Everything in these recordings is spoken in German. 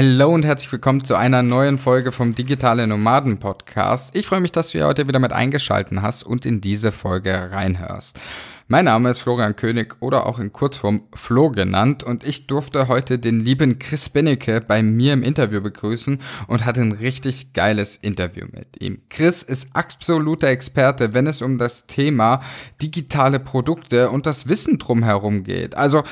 Hallo und herzlich willkommen zu einer neuen Folge vom Digitale Nomaden Podcast. Ich freue mich, dass du ja heute wieder mit eingeschalten hast und in diese Folge reinhörst. Mein Name ist Florian König oder auch in Kurzform Flo genannt und ich durfte heute den lieben Chris Bennecke bei mir im Interview begrüßen und hatte ein richtig geiles Interview mit ihm. Chris ist absoluter Experte, wenn es um das Thema digitale Produkte und das Wissen drumherum geht. Also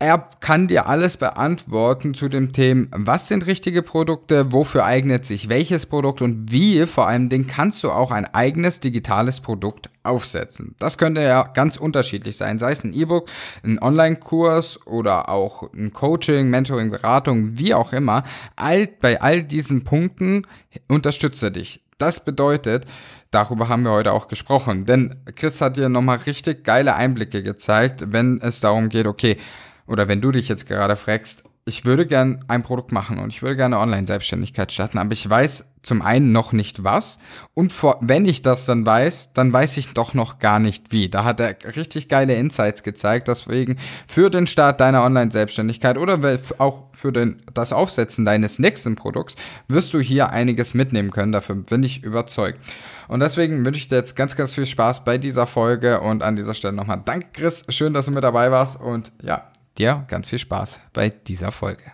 er kann dir alles beantworten zu dem Thema, was sind richtige Produkte, wofür eignet sich welches Produkt und wie vor allem Dingen kannst du auch ein eigenes digitales Produkt aufsetzen. Das könnte ja ganz unterschiedlich sein, sei es ein E-Book, ein Online-Kurs oder auch ein Coaching, Mentoring, Beratung, wie auch immer. All, bei all diesen Punkten unterstütze dich. Das bedeutet, darüber haben wir heute auch gesprochen, denn Chris hat dir nochmal richtig geile Einblicke gezeigt, wenn es darum geht, okay, oder wenn du dich jetzt gerade fragst, ich würde gern ein Produkt machen und ich würde gerne Online-Selbstständigkeit starten, aber ich weiß zum einen noch nicht was und vor, wenn ich das dann weiß, dann weiß ich doch noch gar nicht wie. Da hat er richtig geile Insights gezeigt, deswegen für den Start deiner Online-Selbstständigkeit oder auch für den, das Aufsetzen deines nächsten Produkts wirst du hier einiges mitnehmen können, dafür bin ich überzeugt. Und deswegen wünsche ich dir jetzt ganz, ganz viel Spaß bei dieser Folge und an dieser Stelle nochmal danke Chris, schön, dass du mit dabei warst und ja, dir ganz viel Spaß bei dieser Folge.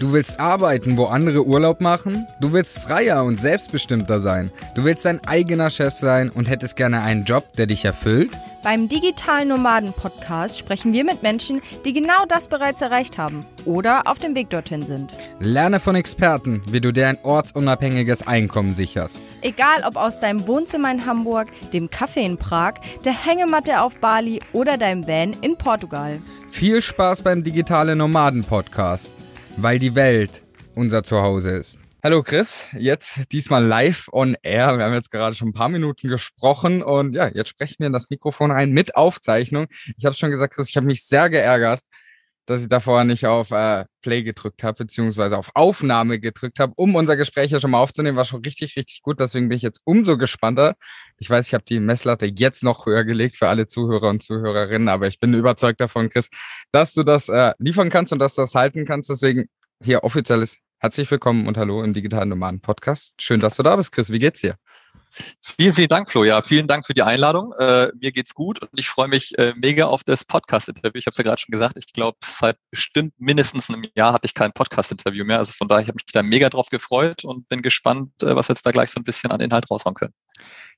Du willst arbeiten, wo andere Urlaub machen? Du willst freier und selbstbestimmter sein? Du willst dein eigener Chef sein und hättest gerne einen Job, der dich erfüllt? Beim Digitalen Nomaden Podcast sprechen wir mit Menschen, die genau das bereits erreicht haben oder auf dem Weg dorthin sind. Lerne von Experten, wie du dir ein ortsunabhängiges Einkommen sicherst. Egal ob aus deinem Wohnzimmer in Hamburg, dem Café in Prag, der Hängematte auf Bali oder deinem Van in Portugal. Viel Spaß beim Digitale Nomaden Podcast, weil die Welt unser Zuhause ist. Hallo Chris, jetzt diesmal live on air. Wir haben jetzt gerade schon ein paar Minuten gesprochen und ja, jetzt sprechen wir in das Mikrofon rein mit Aufzeichnung. Ich habe schon gesagt, Chris, ich habe mich sehr geärgert, dass ich davor nicht auf äh, Play gedrückt habe, beziehungsweise auf Aufnahme gedrückt habe, um unser Gespräch ja schon mal aufzunehmen. War schon richtig, richtig gut. Deswegen bin ich jetzt umso gespannter. Ich weiß, ich habe die Messlatte jetzt noch höher gelegt für alle Zuhörer und Zuhörerinnen, aber ich bin überzeugt davon, Chris, dass du das äh, liefern kannst und dass du das halten kannst. Deswegen hier offizielles Herzlich willkommen und hallo im Digitalen Nomaden Podcast. Schön, dass du da bist, Chris. Wie geht's dir? Vielen, vielen Dank, Flo. Ja, vielen Dank für die Einladung. Äh, mir geht's gut und ich freue mich äh, mega auf das Podcast-Interview. Ich habe es ja gerade schon gesagt, ich glaube, seit bestimmt mindestens einem Jahr hatte ich kein Podcast-Interview mehr. Also von daher habe ich mich da mega drauf gefreut und bin gespannt, äh, was jetzt da gleich so ein bisschen an Inhalt raushauen können.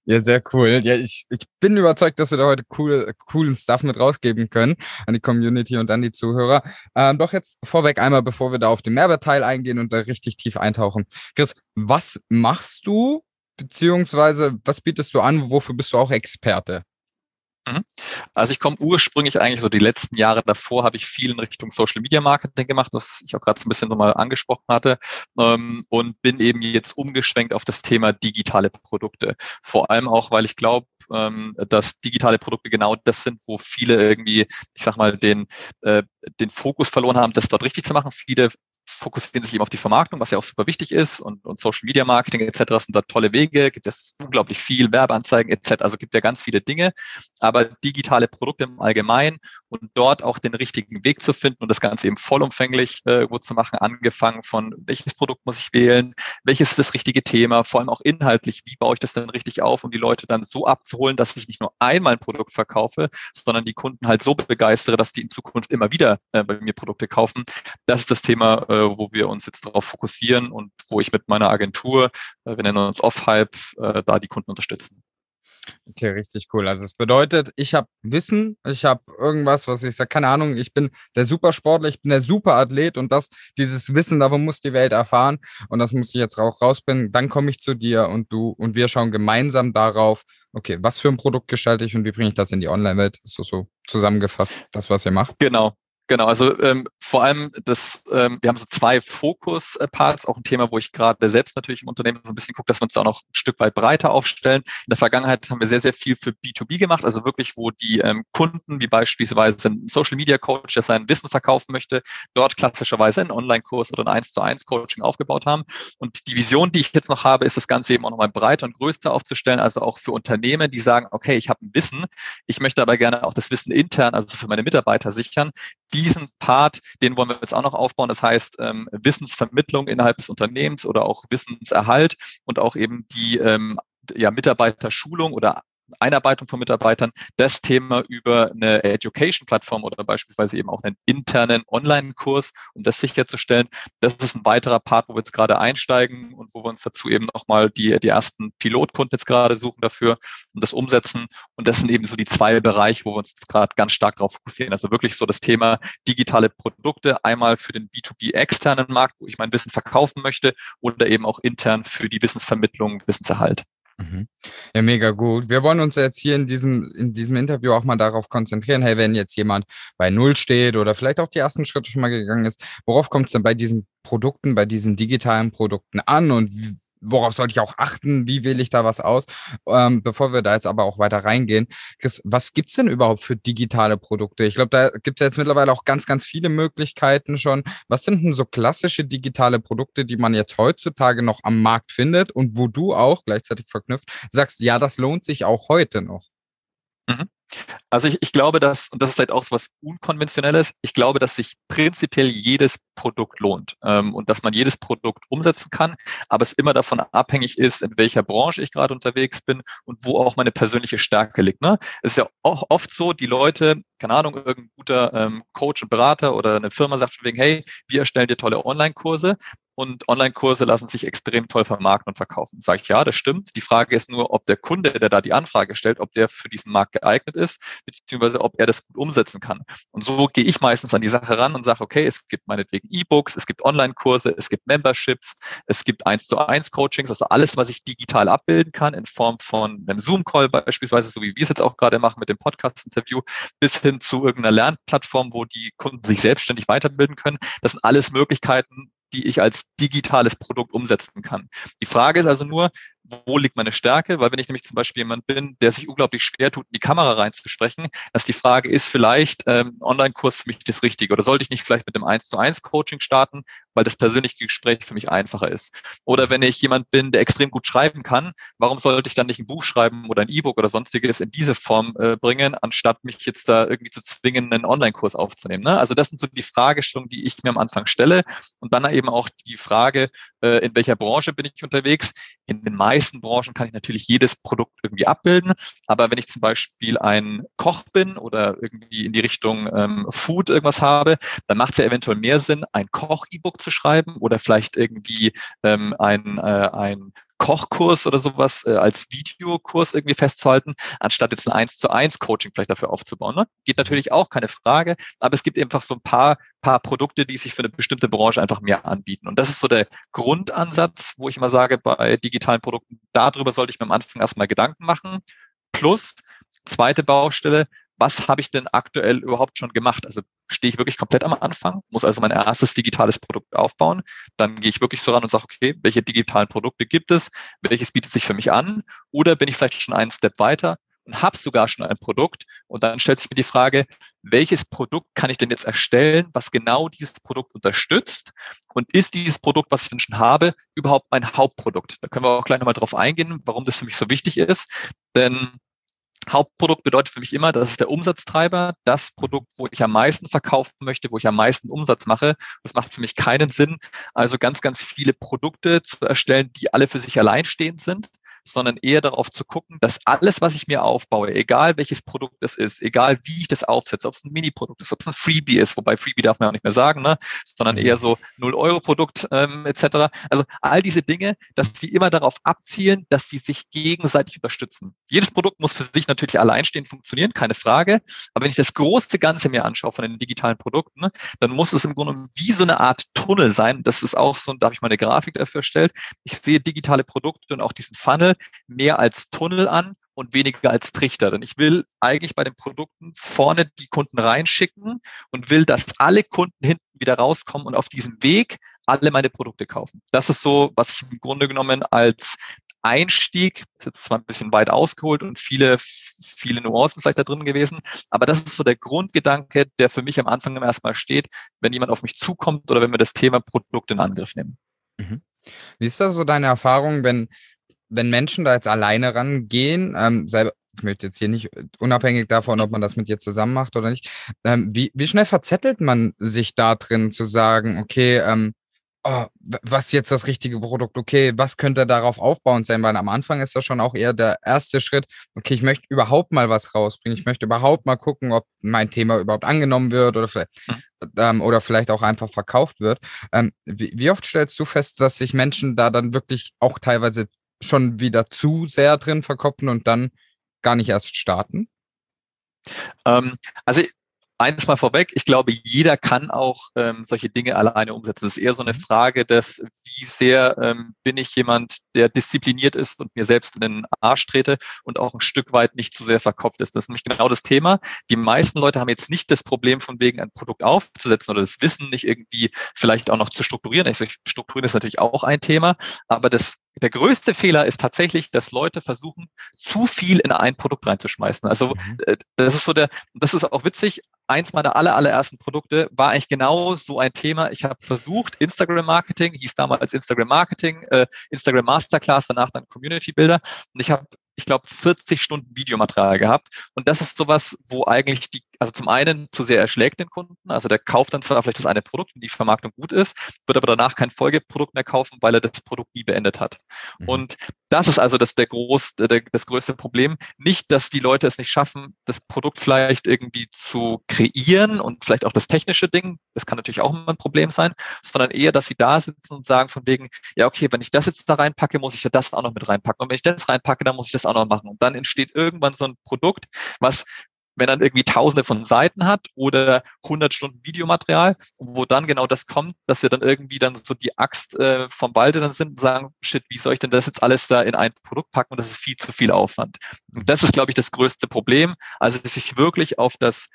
Ja, sehr cool. Ja, ich, ich bin überzeugt, dass wir da heute coole, coolen Stuff mit rausgeben können an die Community und an die Zuhörer. Ähm, doch jetzt vorweg einmal, bevor wir da auf den Mehrwertteil eingehen und da richtig tief eintauchen. Chris, was machst du, beziehungsweise was bietest du an? Wofür bist du auch Experte? Mhm. Also ich komme ursprünglich eigentlich so die letzten Jahre davor habe ich viel in Richtung Social Media Marketing gemacht, das ich auch gerade so ein bisschen so mal angesprochen hatte ähm, und bin eben jetzt umgeschwenkt auf das Thema digitale Produkte. Vor allem auch, weil ich glaube, ähm, dass digitale Produkte genau das sind, wo viele irgendwie, ich sag mal, den, äh, den Fokus verloren haben, das dort richtig zu machen. Viele fokussieren sich eben auf die Vermarktung, was ja auch super wichtig ist und, und Social Media Marketing etc. sind da tolle Wege, gibt es unglaublich viel, Werbeanzeigen etc. Also gibt ja ganz viele Dinge, aber digitale Produkte im Allgemeinen und dort auch den richtigen Weg zu finden und das Ganze eben vollumfänglich äh, irgendwo zu machen, angefangen von welches Produkt muss ich wählen, welches ist das richtige Thema, vor allem auch inhaltlich, wie baue ich das denn richtig auf, um die Leute dann so abzuholen, dass ich nicht nur einmal ein Produkt verkaufe, sondern die Kunden halt so begeistere, dass die in Zukunft immer wieder äh, bei mir Produkte kaufen. Das ist das Thema, äh, wo wir uns jetzt darauf fokussieren und wo ich mit meiner Agentur, äh, wir nennen uns Off-Hype, äh, da die Kunden unterstützen. Okay, richtig cool. Also es bedeutet, ich habe Wissen, ich habe irgendwas, was ich sage, keine Ahnung, ich bin der Supersportler, ich bin der Superathlet und das, dieses Wissen, davon muss die Welt erfahren und das muss ich jetzt auch rausbringen. Dann komme ich zu dir und du und wir schauen gemeinsam darauf, okay, was für ein Produkt gestalte ich und wie bringe ich das in die Online-Welt? Ist so, so zusammengefasst, das, was ihr macht? Genau, Genau, also ähm, vor allem das, ähm, wir haben so zwei Fokus-Parts, auch ein Thema, wo ich gerade selbst natürlich im Unternehmen so ein bisschen gucke, dass wir uns da auch noch ein Stück weit breiter aufstellen. In der Vergangenheit haben wir sehr, sehr viel für B2B gemacht, also wirklich, wo die ähm, Kunden, wie beispielsweise ein Social Media Coach, der sein Wissen verkaufen möchte, dort klassischerweise einen Online-Kurs oder ein 1 zu 1 Coaching aufgebaut haben. Und die Vision, die ich jetzt noch habe, ist das Ganze eben auch nochmal breiter und größer aufzustellen, also auch für Unternehmen, die sagen, okay, ich habe ein Wissen, ich möchte aber gerne auch das Wissen intern, also für meine Mitarbeiter sichern diesen Part, den wollen wir jetzt auch noch aufbauen. Das heißt, ähm, Wissensvermittlung innerhalb des Unternehmens oder auch Wissenserhalt und auch eben die ähm, ja, Mitarbeiterschulung oder Einarbeitung von Mitarbeitern, das Thema über eine Education-Plattform oder beispielsweise eben auch einen internen Online-Kurs, um das sicherzustellen. Das ist ein weiterer Part, wo wir jetzt gerade einsteigen und wo wir uns dazu eben nochmal die, die ersten Pilotkunden jetzt gerade suchen dafür und das umsetzen. Und das sind eben so die zwei Bereiche, wo wir uns jetzt gerade ganz stark darauf fokussieren. Also wirklich so das Thema digitale Produkte, einmal für den B2B externen Markt, wo ich mein Wissen verkaufen möchte, oder eben auch intern für die Wissenvermittlung, Wissenserhalt. Mhm. Ja, mega gut. Wir wollen uns jetzt hier in diesem, in diesem Interview auch mal darauf konzentrieren, hey, wenn jetzt jemand bei Null steht oder vielleicht auch die ersten Schritte schon mal gegangen ist, worauf kommt es denn bei diesen Produkten, bei diesen digitalen Produkten an und worauf sollte ich auch achten, wie wähle ich da was aus? Ähm, bevor wir da jetzt aber auch weiter reingehen, Chris, was gibt's denn überhaupt für digitale Produkte? Ich glaube, da gibt's jetzt mittlerweile auch ganz, ganz viele Möglichkeiten schon. Was sind denn so klassische digitale Produkte, die man jetzt heutzutage noch am Markt findet und wo du auch gleichzeitig verknüpft sagst, ja, das lohnt sich auch heute noch? Mhm. Also ich, ich glaube, dass, und das ist vielleicht auch so was Unkonventionelles, ich glaube, dass sich prinzipiell jedes Produkt lohnt ähm, und dass man jedes Produkt umsetzen kann, aber es immer davon abhängig ist, in welcher Branche ich gerade unterwegs bin und wo auch meine persönliche Stärke liegt. Ne? Es ist ja auch oft so, die Leute, keine Ahnung, irgendein guter ähm, Coach und Berater oder eine Firma sagt von wegen, hey, wir erstellen dir tolle Online-Kurse, und Online-Kurse lassen sich extrem toll vermarkten und verkaufen. Sage ich, ja, das stimmt. Die Frage ist nur, ob der Kunde, der da die Anfrage stellt, ob der für diesen Markt geeignet ist, beziehungsweise ob er das gut umsetzen kann. Und so gehe ich meistens an die Sache ran und sage, okay, es gibt meinetwegen E-Books, es gibt Online-Kurse, es gibt Memberships, es gibt eins zu eins Coachings, also alles, was ich digital abbilden kann in Form von einem Zoom-Call beispielsweise, so wie wir es jetzt auch gerade machen mit dem Podcast-Interview, bis hin zu irgendeiner Lernplattform, wo die Kunden sich selbstständig weiterbilden können. Das sind alles Möglichkeiten, die ich als digitales Produkt umsetzen kann. Die Frage ist also nur, wo liegt meine Stärke? Weil wenn ich nämlich zum Beispiel jemand bin, der sich unglaublich schwer tut, in die Kamera reinzusprechen, dass die Frage ist vielleicht, ähm, Online-Kurs für mich das Richtige oder sollte ich nicht vielleicht mit dem 1 zu 1 Coaching starten, weil das persönliche Gespräch für mich einfacher ist? Oder wenn ich jemand bin, der extrem gut schreiben kann, warum sollte ich dann nicht ein Buch schreiben oder ein E-Book oder sonstiges in diese Form äh, bringen, anstatt mich jetzt da irgendwie zu zwingen, einen Online-Kurs aufzunehmen? Ne? Also das sind so die Fragestellungen, die ich mir am Anfang stelle und dann eben auch die Frage, äh, in welcher Branche bin ich unterwegs? In den meisten Branchen kann ich natürlich jedes Produkt irgendwie abbilden. Aber wenn ich zum Beispiel ein Koch bin oder irgendwie in die Richtung ähm, Food irgendwas habe, dann macht es ja eventuell mehr Sinn, ein Koch-E-Book zu schreiben oder vielleicht irgendwie ähm, ein, äh, ein Kochkurs oder sowas äh, als Videokurs irgendwie festzuhalten, anstatt jetzt ein 1 zu 1 Coaching vielleicht dafür aufzubauen. Ne? Geht natürlich auch, keine Frage, aber es gibt einfach so ein paar, paar Produkte, die sich für eine bestimmte Branche einfach mehr anbieten. Und das ist so der Grundansatz, wo ich immer sage, bei digitalen Produkten, darüber sollte ich mir am Anfang erstmal Gedanken machen. Plus, zweite Baustelle, was habe ich denn aktuell überhaupt schon gemacht? Also stehe ich wirklich komplett am Anfang, muss also mein erstes digitales Produkt aufbauen. Dann gehe ich wirklich so ran und sage, okay, welche digitalen Produkte gibt es? Welches bietet sich für mich an? Oder bin ich vielleicht schon einen Step weiter und habe sogar schon ein Produkt? Und dann stellt sich mir die Frage, welches Produkt kann ich denn jetzt erstellen, was genau dieses Produkt unterstützt? Und ist dieses Produkt, was ich denn schon habe, überhaupt mein Hauptprodukt? Da können wir auch gleich nochmal drauf eingehen, warum das für mich so wichtig ist. Denn Hauptprodukt bedeutet für mich immer, das ist der Umsatztreiber, das Produkt, wo ich am meisten verkaufen möchte, wo ich am meisten Umsatz mache. Das macht für mich keinen Sinn, also ganz, ganz viele Produkte zu erstellen, die alle für sich alleinstehend sind, sondern eher darauf zu gucken, dass alles, was ich mir aufbaue, egal welches Produkt es ist, egal wie ich das aufsetze, ob es ein Mini-Produkt ist, ob es ein Freebie ist, wobei Freebie darf man auch nicht mehr sagen, ne? sondern mhm. eher so 0-Euro-Produkt ähm, etc. Also all diese Dinge, dass die immer darauf abzielen, dass sie sich gegenseitig unterstützen. Jedes Produkt muss für sich natürlich alleinstehend funktionieren, keine Frage. Aber wenn ich das große Ganze mir anschaue von den digitalen Produkten, ne, dann muss es im Grunde wie so eine Art Tunnel sein. Das ist auch so, da habe ich mal eine Grafik dafür erstellt. Ich sehe digitale Produkte und auch diesen Funnel mehr als Tunnel an und weniger als Trichter. Denn ich will eigentlich bei den Produkten vorne die Kunden reinschicken und will, dass alle Kunden hinten wieder rauskommen und auf diesem Weg alle meine Produkte kaufen. Das ist so, was ich im Grunde genommen als Einstieg, ist jetzt zwar ein bisschen weit ausgeholt und viele, viele Nuancen vielleicht da drin gewesen, aber das ist so der Grundgedanke, der für mich am Anfang erstmal steht, wenn jemand auf mich zukommt oder wenn wir das Thema Produkt in Angriff nehmen. Mhm. Wie ist das so deine Erfahrung, wenn wenn Menschen da jetzt alleine rangehen, ähm, selber, ich möchte jetzt hier nicht, unabhängig davon, ob man das mit dir zusammen macht oder nicht, ähm, wie, wie schnell verzettelt man sich da drin zu sagen, okay, ähm, oh, was jetzt das richtige Produkt, okay, was könnte darauf aufbauend sein? Weil am Anfang ist das schon auch eher der erste Schritt, okay, ich möchte überhaupt mal was rausbringen, ich möchte überhaupt mal gucken, ob mein Thema überhaupt angenommen wird oder vielleicht, mhm. ähm, oder vielleicht auch einfach verkauft wird. Ähm, wie, wie oft stellst du fest, dass sich Menschen da dann wirklich auch teilweise schon wieder zu sehr drin verkopfen und dann gar nicht erst starten? Ähm, also eines mal vorweg, ich glaube, jeder kann auch ähm, solche Dinge alleine umsetzen. Es ist eher so eine mhm. Frage des, wie sehr ähm, bin ich jemand, der diszipliniert ist und mir selbst in den Arsch trete und auch ein Stück weit nicht zu sehr verkopft ist. Das ist nämlich genau das Thema. Die meisten Leute haben jetzt nicht das Problem, von wegen ein Produkt aufzusetzen oder das Wissen nicht irgendwie vielleicht auch noch zu strukturieren. Ich, strukturieren ist natürlich auch ein Thema, aber das der größte Fehler ist tatsächlich, dass Leute versuchen, zu viel in ein Produkt reinzuschmeißen. Also mhm. Äh, das ist so der, das ist auch witzig. Eins meiner aller, allerersten Produkte war eigentlich genau so ein Thema. Ich habe versucht, Instagram Marketing, hieß damals Instagram Marketing, äh, Instagram Masterclass, danach dann Community Builder. Und ich habe ich glaube, 40 Stunden Videomaterial gehabt. Und das ist sowas, wo eigentlich die, also zum einen zu sehr erschlägt den Kunden. Also der kauft dann zwar vielleicht das eine Produkt und die Vermarktung gut ist, wird aber danach kein Folgeprodukt mehr kaufen, weil er das Produkt nie beendet hat. Mhm. Und das ist also das, der groß, der, das größte Problem. Nicht, dass die Leute es nicht schaffen, das Produkt vielleicht irgendwie zu kreieren und vielleicht auch das technische Ding, das kann natürlich auch immer ein Problem sein, sondern eher, dass sie da sitzen und sagen von wegen, ja, okay, wenn ich das jetzt da reinpacke, muss ich ja das auch noch mit reinpacken. Und wenn ich das reinpacke, dann muss ich das auch noch machen. Und dann entsteht irgendwann so ein Produkt, was wenn dann irgendwie tausende von Seiten hat oder 100 Stunden Videomaterial, wo dann genau das kommt, dass wir dann irgendwie dann so die Axt äh, vom Balde dann sind und sagen, shit, wie soll ich denn das jetzt alles da in ein Produkt packen und das ist viel zu viel Aufwand. Und das ist, glaube ich, das größte Problem. Also sich wirklich auf das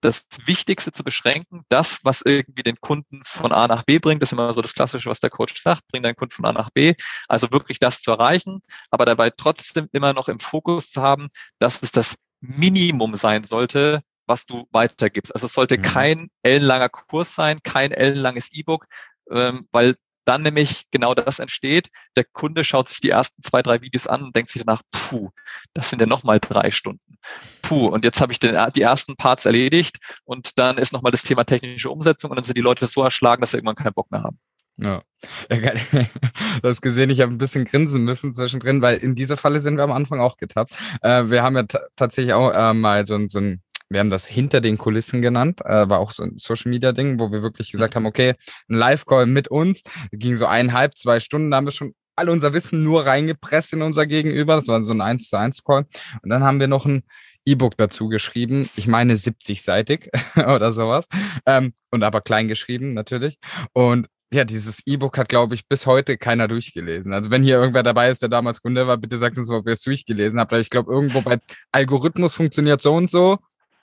das Wichtigste zu beschränken, das, was irgendwie den Kunden von A nach B bringt, das ist immer so das Klassische, was der Coach sagt, bring deinen Kunden von A nach B, also wirklich das zu erreichen, aber dabei trotzdem immer noch im Fokus zu haben, dass es das Minimum sein sollte, was du weitergibst. Also es sollte mhm. kein ellenlanger Kurs sein, kein ellenlanges E-Book, ähm, weil dann nämlich genau das entsteht. Der Kunde schaut sich die ersten zwei, drei Videos an und denkt sich danach, puh, das sind ja nochmal drei Stunden. Puh, und jetzt habe ich den, die ersten Parts erledigt und dann ist nochmal das Thema technische Umsetzung und dann sind die Leute so erschlagen, dass sie irgendwann keinen Bock mehr haben. Ja. ja du hast gesehen, ich habe ein bisschen grinsen müssen zwischendrin, weil in dieser Falle sind wir am Anfang auch getappt. Äh, wir haben ja tatsächlich auch äh, mal so, so ein wir haben das hinter den Kulissen genannt, äh, war auch so ein Social Media Ding, wo wir wirklich gesagt haben, okay, ein Live-Call mit uns, ging so eineinhalb, zwei Stunden, da haben wir schon all unser Wissen nur reingepresst in unser Gegenüber. Das war so ein 1 zu 1 Call. Und dann haben wir noch ein E-Book dazu geschrieben. Ich meine 70-seitig oder sowas. Ähm, und aber klein geschrieben natürlich. Und ja, dieses E-Book hat, glaube ich, bis heute keiner durchgelesen. Also wenn hier irgendwer dabei ist, der damals Kunde war, bitte sagt uns, ob ihr es durchgelesen habt. ich glaube, irgendwo bei Algorithmus funktioniert so und so,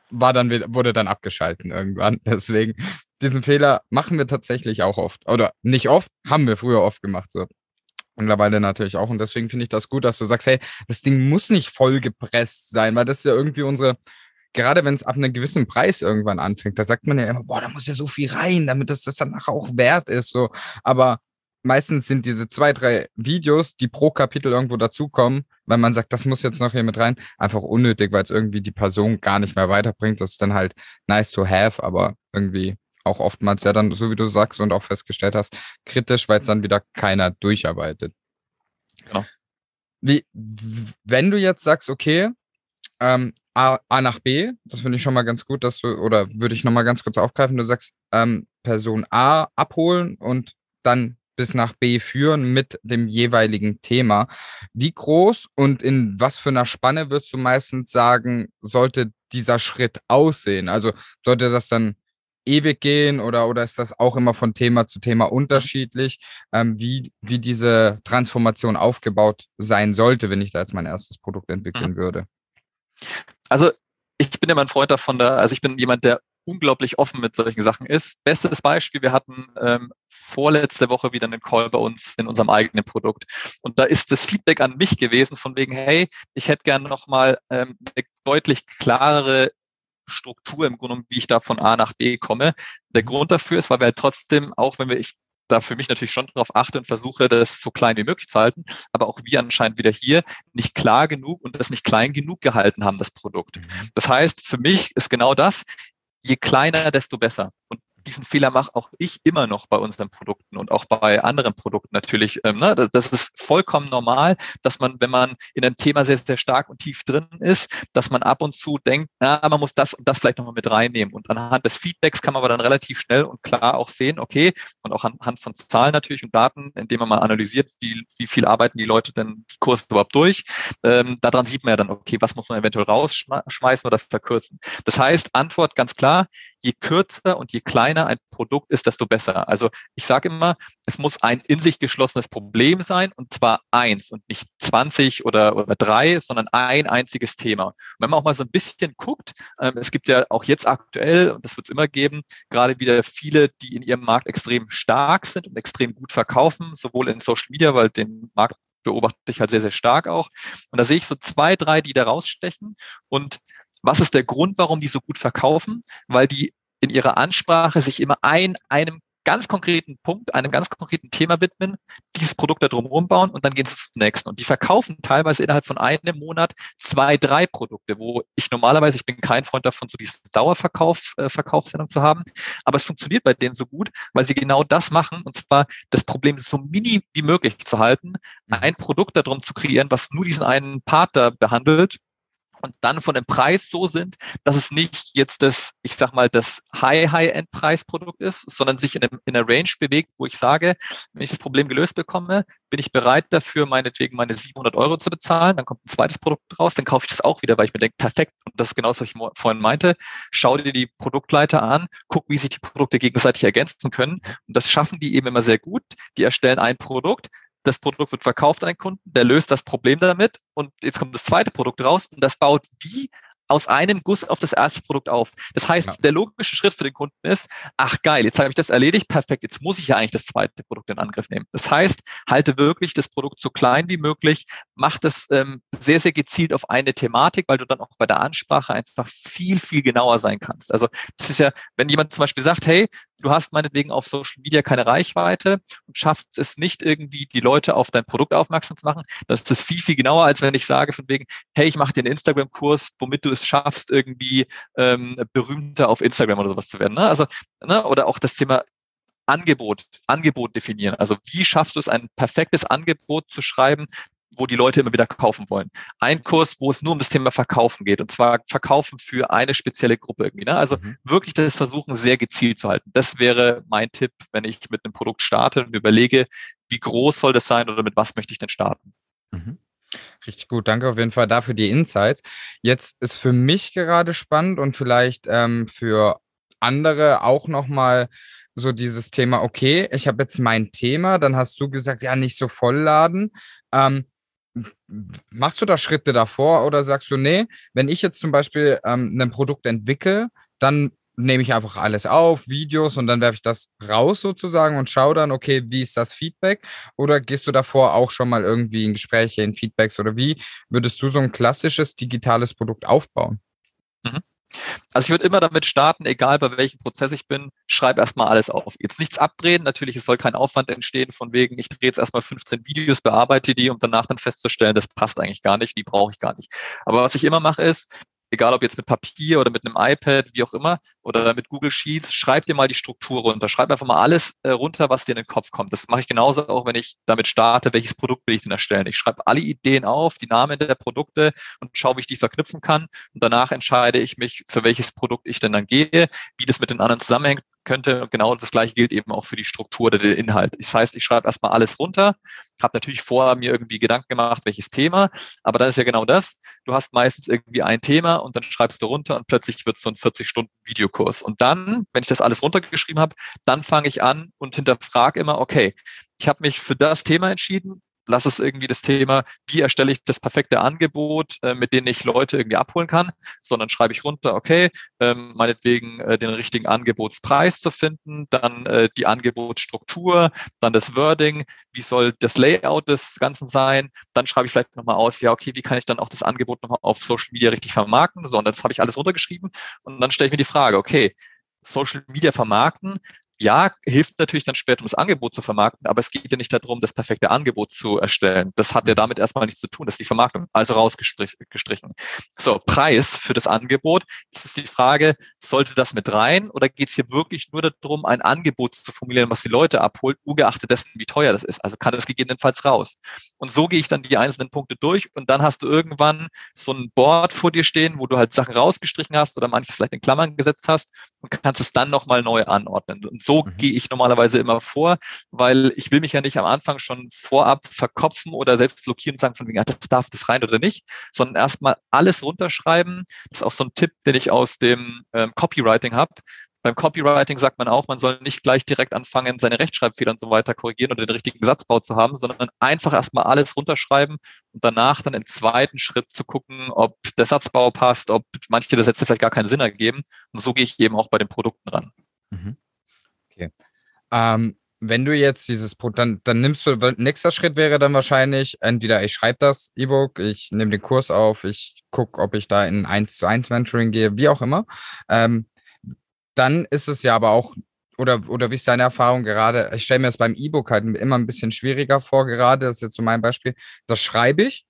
war dann, wurde dann abgeschalten irgendwann. Deswegen, diesen Fehler machen wir tatsächlich auch oft. Oder nicht oft, haben wir früher oft gemacht. So. Mittlerweile natürlich auch. Und deswegen finde ich das gut, dass du sagst, hey, das Ding muss nicht voll gepresst sein, weil das ist ja irgendwie unsere, gerade wenn es ab einem gewissen Preis irgendwann anfängt, da sagt man ja immer, boah, da muss ja so viel rein, damit das, das dann auch wert ist. So. Aber meistens sind diese zwei, drei Videos, die pro Kapitel irgendwo dazukommen, weil man sagt, das muss jetzt noch hier mit rein, einfach unnötig, weil es irgendwie die Person gar nicht mehr weiterbringt. Das ist dann halt nice to have, aber irgendwie auch oftmals ja dann, so wie du sagst und auch festgestellt hast, kritisch, weil es dann wieder keiner durcharbeitet. Genau. Wie, wenn du jetzt sagst, okay, ähm, A, A, nach B, das finde ich schon mal ganz gut, dass du, oder würde ich nochmal ganz kurz aufgreifen, du sagst, ähm, Person A abholen und dann bis nach B führen mit dem jeweiligen Thema. Wie groß und in was für einer Spanne würdest du meistens sagen, sollte dieser Schritt aussehen? Also sollte das dann ewig gehen oder, oder ist das auch immer von Thema zu Thema unterschiedlich, ähm, wie, wie diese Transformation aufgebaut sein sollte, wenn ich da jetzt mein erstes Produkt entwickeln mhm. würde? Also ich bin immer ein Freund davon, da, also ich bin jemand, der unglaublich offen mit solchen Sachen ist. Bestes Beispiel, wir hatten ähm, vorletzte Woche wieder einen Call bei uns in unserem eigenen Produkt. Und da ist das Feedback an mich gewesen von wegen, hey, ich hätte gerne nochmal ähm, eine deutlich klarere Struktur im Grunde, wie ich da von A nach B komme. Der. Grund dafür ist, weil wir halt trotzdem, auch wenn wir ich da für mich natürlich schon darauf achte und versuche, das so klein wie möglich zu halten, aber auch wir anscheinend wieder hier nicht klar genug und das nicht klein genug gehalten haben, das Produkt. Mhm. Das heißt, für mich ist genau das, je kleiner, desto besser. Und diesen Fehler mache auch ich immer noch bei unseren Produkten und auch bei anderen Produkten natürlich. Ähm, ne? Das ist vollkommen normal, dass man, wenn man in einem Thema sehr, sehr stark und tief drin ist, dass man ab und zu denkt, na, man muss das und das vielleicht nochmal mit reinnehmen. Und anhand des Feedbacks kann man aber dann relativ schnell und klar auch sehen, okay, und auch anhand von Zahlen natürlich und Daten, indem man mal analysiert, wie, wie viel arbeiten die Leute denn die Kurse überhaupt durch. Ähm, daran sieht man ja dann, okay, was muss man eventuell rausschmeißen oder verkürzen. Das heißt, Antwort ganz klar, je kürzer und je kleiner ein Produkt ist, desto besser. Also ich sage immer, es muss ein in sich geschlossenes Problem sein und zwar eins und nicht 20 oder, oder drei, sondern ein einziges Thema. Und wenn man auch mal so ein bisschen guckt, ähm, es gibt ja auch jetzt aktuell, und das wird es immer geben, gerade wieder viele, die in ihrem Markt extrem stark sind und extrem gut verkaufen, sowohl in Social Media, weil den Markt beobachte ich halt sehr, sehr stark auch. Und da sehe ich so zwei, drei, die da rausstechen. Und was ist der Grund, warum die so gut verkaufen? Weil die in ihrer Ansprache sich immer ein, einem ganz konkreten Punkt, einem ganz konkreten Thema widmen, dieses Produkt da drumherum bauen und dann gehen sie zum nächsten. Und die verkaufen teilweise innerhalb von einem Monat zwei, drei Produkte, wo ich normalerweise, ich bin kein Freund davon, so diese Dauerverkauf, äh, Verkaufssendung zu haben, aber es funktioniert bei denen so gut, weil sie genau das machen, und zwar das Problem so mini wie möglich zu halten, mhm. ein Produkt darum zu kreieren, was nur diesen einen Part da behandelt und dann von dem Preis so sind, dass es nicht jetzt das, ich sag mal, das High-High-End-Preisprodukt ist, sondern sich in, einer Range bewegt, wo ich sage, wenn ich das Problem gelöst bekomme, bin ich bereit dafür, meinetwegen meine 700 Euro zu bezahlen, dann kommt ein zweites Produkt raus, dann kaufe ich das auch wieder, weil ich mir denke, perfekt, und das ist genau das, was ich vorhin meinte, schau dir die Produktleiter an, guck, wie sich die Produkte gegenseitig ergänzen können. Und das schaffen die eben immer sehr gut. Die erstellen ein Produkt, das Produkt wird verkauft an einen Kunden, der löst das Problem damit. Und jetzt kommt das zweite Produkt raus und das baut wie aus einem Guss auf das erste Produkt auf. Das heißt, ja. der logische Schritt für den Kunden ist, ach geil, jetzt habe ich das erledigt, perfekt, jetzt muss ich ja eigentlich das zweite Produkt in Angriff nehmen. Das heißt, halte wirklich das Produkt so klein wie möglich, mach das ähm, sehr, sehr gezielt auf eine Thematik, weil du dann auch bei der Ansprache einfach viel, viel genauer sein kannst. Also das ist ja, wenn jemand zum Beispiel sagt, hey, du hast meinetwegen auf Social Media keine Reichweite und schaffst es nicht irgendwie, die Leute auf dein Produkt aufmerksam zu machen, das ist das viel, viel genauer, als wenn ich sage von wegen, hey, ich mache dir einen Instagram-Kurs, womit du es schaffst, irgendwie ähm, berühmter auf Instagram oder sowas zu werden. Ne? Also, ne? oder auch das Thema Angebot, Angebot definieren. Also wie schaffst du es, ein perfektes Angebot zu schreiben, wo die Leute immer wieder kaufen wollen. Ein Kurs, wo es nur um das Thema Verkaufen geht und zwar Verkaufen für eine spezielle Gruppe irgendwie. Ne? Also mhm. wirklich das Versuchen, sehr gezielt zu halten. Das wäre mein Tipp, wenn ich mit einem Produkt starte und überlege, wie groß soll das sein oder mit was möchte ich denn starten. Mhm. Richtig gut, danke auf jeden Fall dafür die Insights. Jetzt ist für mich gerade spannend und vielleicht ähm, für andere auch nochmal so dieses Thema, okay, ich habe jetzt mein Thema, dann hast du gesagt, ja, nicht so vollladen. Ähm, machst du da Schritte davor oder sagst du, nee, wenn ich jetzt zum Beispiel ähm, ein Produkt entwickle, dann nehme ich einfach alles auf, Videos und dann werfe ich das raus sozusagen und schaue dann, okay, wie ist das Feedback? Oder gehst du davor auch schon mal irgendwie in Gespräche, in Feedbacks oder wie würdest du so ein klassisches digitales Produkt aufbauen? Mhm. Also ich würde immer damit starten, egal bei welchem Prozess ich bin, schreib erstmal alles auf. Jetzt nichts abdrehen, natürlich, es soll kein Aufwand entstehen, von wegen, ich drehe jetzt erstmal 15 Videos, bearbeite die, um danach dann festzustellen, das passt eigentlich gar nicht, die brauche ich gar nicht. Aber was ich immer mache ist, egal ob jetzt mit Papier oder mit einem iPad, wie auch immer, oder mit Google Sheets, schreib dir mal die Struktur runter. Schreib einfach mal alles äh, runter, was dir in den Kopf kommt. Das mache ich genauso auch, wenn ich damit starte, welches Produkt will ich denn erstellen. Ich schreibe alle Ideen auf, die Namen der Produkte und schaue, wie ich die verknüpfen kann. Und danach entscheide ich mich, für welches Produkt ich denn dann gehe, wie das mit den anderen zusammenhängt könnte. Und genau das gleiche gilt eben auch für die Struktur oder den Inhalt. Das heißt, ich schreibe erstmal alles runter, habe natürlich vorher mir irgendwie Gedanken gemacht, welches Thema, aber dann ist ja genau das. Du hast meistens irgendwie ein Thema und dann schreibst du runter und plötzlich wird es so ein 40-Stunden-Videokurs. Und dann, wenn ich das alles runtergeschrieben habe, dann fange ich an und hinterfrage immer, okay, ich habe mich für das Thema entschieden, lass es irgendwie das Thema, wie erstelle ich das perfekte Angebot, äh, mit dem ich Leute irgendwie abholen kann, sondern schreibe ich runter, okay, ähm, meinetwegen äh, den richtigen Angebotspreis zu finden, dann äh, die Angebotsstruktur, dann das Wording, wie soll das Layout des Ganzen sein, dann schreibe ich vielleicht nochmal aus, ja, okay, wie kann ich dann auch das Angebot nochmal auf Social Media richtig vermarkten, sondern das habe ich alles runtergeschrieben und dann stelle ich mir die Frage, okay, Social Media vermarkten, ja, hilft natürlich dann später, um das Angebot zu vermarkten, aber es geht ja nicht darum, das perfekte Angebot zu erstellen. Das hat ja mhm. damit erstmal nichts zu tun. Das ist die Vermarktung, also rausgestrichen. So, Preis für das Angebot. Jetzt ist die Frage, sollte das mit rein oder geht es hier wirklich nur darum, ein Angebot zu formulieren, was die Leute abholt, ungeachtet dessen, wie teuer das ist? Also kann das gegebenenfalls raus. Und so gehe ich dann die einzelnen Punkte durch und dann hast du irgendwann so ein Board vor dir stehen, wo du halt Sachen rausgestrichen hast oder manches vielleicht in Klammern gesetzt hast und kannst es dann nochmal neu anordnen. Und so mhm. gehe ich normalerweise immer vor, weil ich will mich ja nicht am Anfang schon vorab verkopfen oder selbst blockieren und sagen von wegen, ja, das darf das rein oder nicht, sondern erstmal alles runterschreiben. Das ist auch so ein Tipp, den ich aus dem ähm, Copywriting habe. Beim Copywriting sagt man auch, man soll nicht gleich direkt anfangen, seine Rechtschreibfehler und so weiter korrigieren oder den richtigen Satzbau zu haben, sondern einfach erstmal alles runterschreiben und danach dann im zweiten Schritt zu gucken, ob der Satzbau passt, ob manche der Sätze vielleicht gar keinen Sinn ergeben. Und so gehe ich eben auch bei den Produkten ran. Mhm. Okay. Ähm, wenn du jetzt dieses, dann, dann nimmst du, nächster Schritt wäre dann wahrscheinlich, entweder ich schreibe das E-Book, ich nehme den Kurs auf, ich gucke, ob ich da in 1 zu 1 Mentoring gehe, wie auch immer. Ähm, dann ist es ja aber auch, oder, oder wie ist deine Erfahrung gerade? Ich stelle mir das beim E-Book halt immer ein bisschen schwieriger vor, gerade, das ist jetzt so mein Beispiel. Das schreibe ich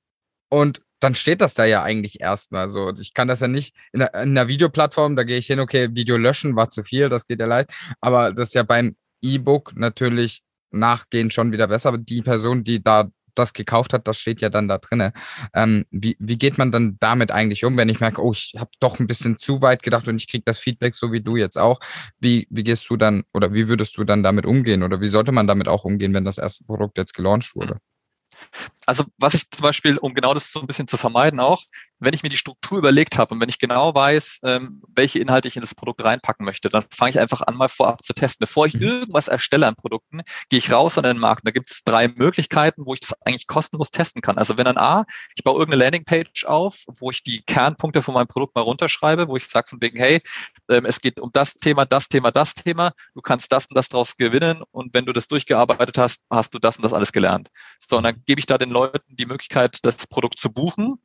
und dann steht das da ja eigentlich erstmal so. Ich kann das ja nicht in einer, in einer Videoplattform, da gehe ich hin, okay, Video löschen war zu viel, das geht ja leicht. Aber das ist ja beim E-Book natürlich nachgehend schon wieder besser. Aber die Person, die da das gekauft hat, das steht ja dann da drin. Ähm, wie, wie geht man dann damit eigentlich um, wenn ich merke, oh, ich habe doch ein bisschen zu weit gedacht und ich kriege das Feedback so wie du jetzt auch. Wie, wie gehst du dann oder wie würdest du dann damit umgehen oder wie sollte man damit auch umgehen, wenn das erste Produkt jetzt gelauncht wurde? Also was ich zum Beispiel, um genau das so ein bisschen zu vermeiden auch, wenn ich mir die Struktur überlegt habe und wenn ich genau weiß, ähm, welche Inhalte ich in das Produkt reinpacken möchte, dann fange ich einfach an, mal vorab zu testen. Bevor ich mhm. irgendwas erstelle an Produkten, gehe ich raus an den Markt. Und da gibt es drei Möglichkeiten, wo ich das eigentlich kostenlos testen kann. Also wenn dann A, ich baue irgendeine Landingpage auf, wo ich die Kernpunkte von meinem Produkt mal runterschreibe, wo ich sage von wegen, hey, ähm, es geht um das Thema, das Thema, das Thema, du kannst das und das daraus gewinnen und wenn du das durchgearbeitet hast, hast du das und das alles gelernt. So, und dann gebe ich da den Leuten die Möglichkeit, das Produkt zu buchen.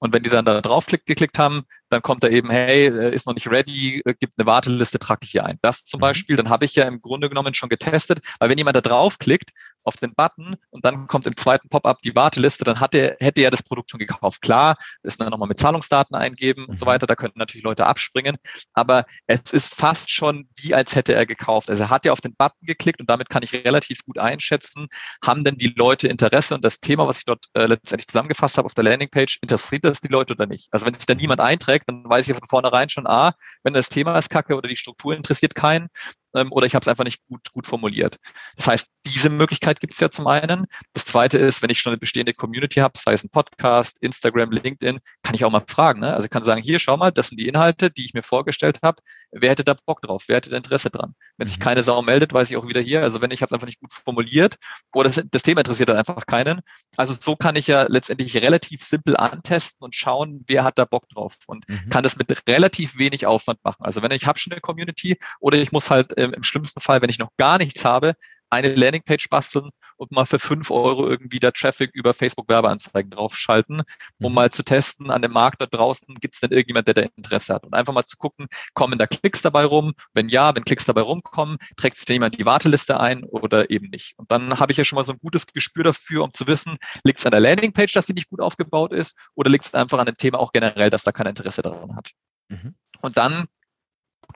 Und wenn die dann da drauf geklickt haben, dann kommt da eben, hey, äh, ist noch nicht ready, äh, gibt eine Warteliste, trag dich hier ein. Das zum mhm. Beispiel, dann habe ich ja im Grunde genommen schon getestet, weil wenn jemand da draufklickt auf den Button und dann kommt im zweiten Pop-up die Warteliste, dann hat er, hätte er das Produkt schon gekauft. Klar, ist dann nochmal mit Zahlungsdaten eingeben und so mhm. weiter, da könnten natürlich Leute abspringen, aber es ist fast schon wie als hätte er gekauft. Also er hat ja auf den Button geklickt und damit kann ich relativ gut einschätzen, haben denn die Leute Interesse und das Thema, was ich dort äh, letztendlich zusammengefasst habe auf der Landingpage, interessiert das die Leute oder nicht? Also wenn sich da niemand einträgt, dann weiß ich von vornherein schon, ah, wenn das Thema ist kacke oder die Struktur interessiert keinen, ähm, oder ich habe es einfach nicht gut, gut formuliert. Das heißt, diese Möglichkeit gibt es ja zum einen. Das zweite ist, wenn ich schon eine bestehende Community habe, sei es ein Podcast, Instagram, LinkedIn, kann ich auch mal fragen. Ne? Also ich kann sagen, hier, schau mal, das sind die Inhalte, die ich mir vorgestellt habe. Wer hätte da Bock drauf? Wer hätte da Interesse dran? Wenn sich mhm. keine Sau meldet, weiß ich auch wieder hier. Also wenn ich habe es einfach nicht gut formuliert oder das, das Thema interessiert dann einfach keinen. Also so kann ich ja letztendlich relativ simpel antesten und schauen, wer hat da Bock drauf und mhm. kann das mit relativ wenig Aufwand machen. Also wenn ich habe schon eine Community oder ich muss halt äh, im schlimmsten Fall, wenn ich noch gar nichts habe, eine Landingpage basteln und mal für fünf Euro irgendwie der Traffic über Facebook Werbeanzeigen draufschalten, um mhm. mal zu testen an dem Markt da draußen, gibt es denn irgendjemand, der da Interesse hat? Und einfach mal zu gucken, kommen da Klicks dabei rum? Wenn ja, wenn Klicks dabei rumkommen, trägt sich da jemand die Warteliste ein oder eben nicht? Und dann habe ich ja schon mal so ein gutes Gespür dafür, um zu wissen, liegt es an der Landingpage, dass sie nicht gut aufgebaut ist oder liegt es einfach an dem Thema auch generell, dass da kein Interesse daran hat? Mhm. Und dann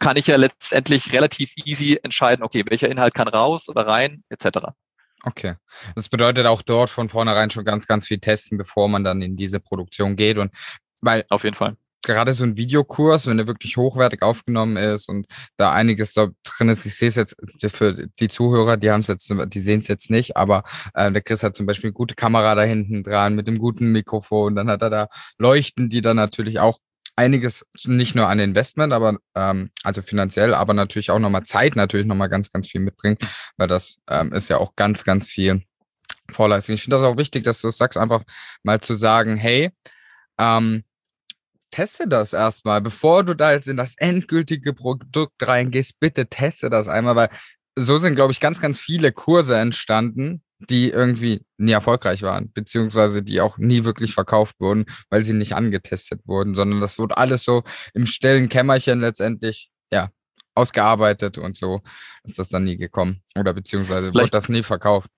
kann ich ja letztendlich relativ easy entscheiden, okay, welcher Inhalt kann raus oder rein, etc. Okay. Das bedeutet auch dort von vornherein schon ganz, ganz viel testen, bevor man dann in diese Produktion geht. Und weil auf jeden Fall. Gerade so ein Videokurs, wenn der wirklich hochwertig aufgenommen ist und da einiges da drin ist, ich sehe es jetzt für die Zuhörer, die haben es jetzt, die sehen es jetzt nicht, aber äh, der Chris hat zum Beispiel eine gute Kamera da hinten dran mit dem guten Mikrofon, dann hat er da Leuchten, die dann natürlich auch einiges nicht nur an Investment, aber ähm, also finanziell, aber natürlich auch nochmal Zeit natürlich nochmal ganz, ganz viel mitbringt, weil das ähm, ist ja auch ganz, ganz viel Vorleistung. Ich finde das auch wichtig, dass du es sagst, einfach mal zu sagen, hey, ähm, teste das erstmal, bevor du da jetzt in das endgültige Produkt reingehst, bitte teste das einmal, weil so sind, glaube ich, ganz, ganz viele Kurse entstanden, die irgendwie nie erfolgreich waren, beziehungsweise die auch nie wirklich verkauft wurden, weil sie nicht angetestet wurden, sondern das wurde alles so im stillen Kämmerchen letztendlich, ja, ausgearbeitet und so ist das dann nie gekommen. Oder beziehungsweise Vielleicht. wird das nie verkauft.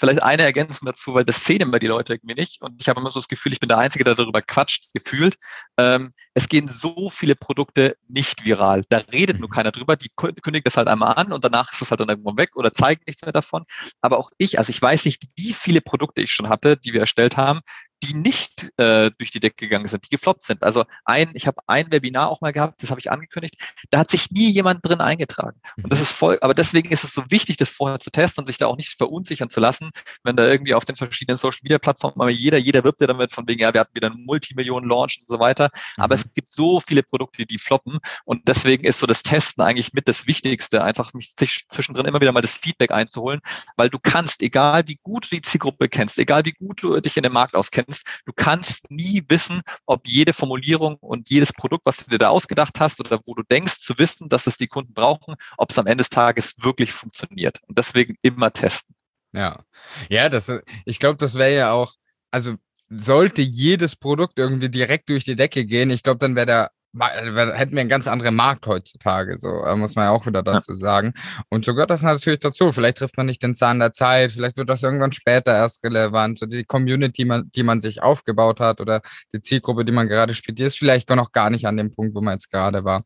Vielleicht eine Ergänzung dazu, weil das sehen immer die Leute irgendwie nicht. Und ich habe immer so das Gefühl, ich bin der Einzige, der darüber quatscht, gefühlt. Ähm, es gehen so viele Produkte nicht viral. Da redet nur mhm. keiner drüber. Die kündigt das halt einmal an und danach ist es halt dann irgendwo weg oder zeigt nichts mehr davon. Aber auch ich, also ich weiß nicht, wie viele Produkte ich schon hatte, die wir erstellt haben, die nicht äh, durch die Decke gegangen sind, die gefloppt sind. Also ein, ich habe ein Webinar auch mal gehabt, das habe ich angekündigt, da hat sich nie jemand drin eingetragen. Und das mhm. ist voll, aber deswegen ist es so wichtig, das vorher zu testen und sich da auch nicht verunsichern zu lassen, wenn da irgendwie auf den verschiedenen Social Media Plattformen, aber jeder, jeder wirbt ja damit von wegen, ja, wir hatten wieder einen Multimillionen-Launch und so weiter. Aber mhm. es gibt so viele Produkte, die floppen. Und deswegen ist so das Testen eigentlich mit das Wichtigste, einfach mich zwischendrin immer wieder mal das Feedback einzuholen, weil du kannst, egal wie gut du die Zielgruppe kennst, egal wie gut du dich in dem Markt auskennst, kennst. Du kannst nie wissen, ob jede Formulierung und jedes Produkt, was du dir da ausgedacht hast oder wo du denkst zu wissen, dass es die Kunden brauchen, ob es am Ende des Tages wirklich funktioniert. Und deswegen immer testen. Ja, ja, das, ich glaube, das wäre ja auch, also sollte jedes Produkt irgendwie direkt durch die Decke gehen, ich glaube, dann wäre der hätten wir einen ganz anderen Markt heutzutage, so äh, muss man ja auch wieder dazu sagen. Und so gehört das natürlich dazu. Vielleicht trifft man nicht den Zahn der Zeit, vielleicht wird das irgendwann später erst relevant. So die Community, die man sich aufgebaut hat oder die Zielgruppe, die man gerade spielt, die ist vielleicht noch gar nicht an dem Punkt, wo man jetzt gerade war.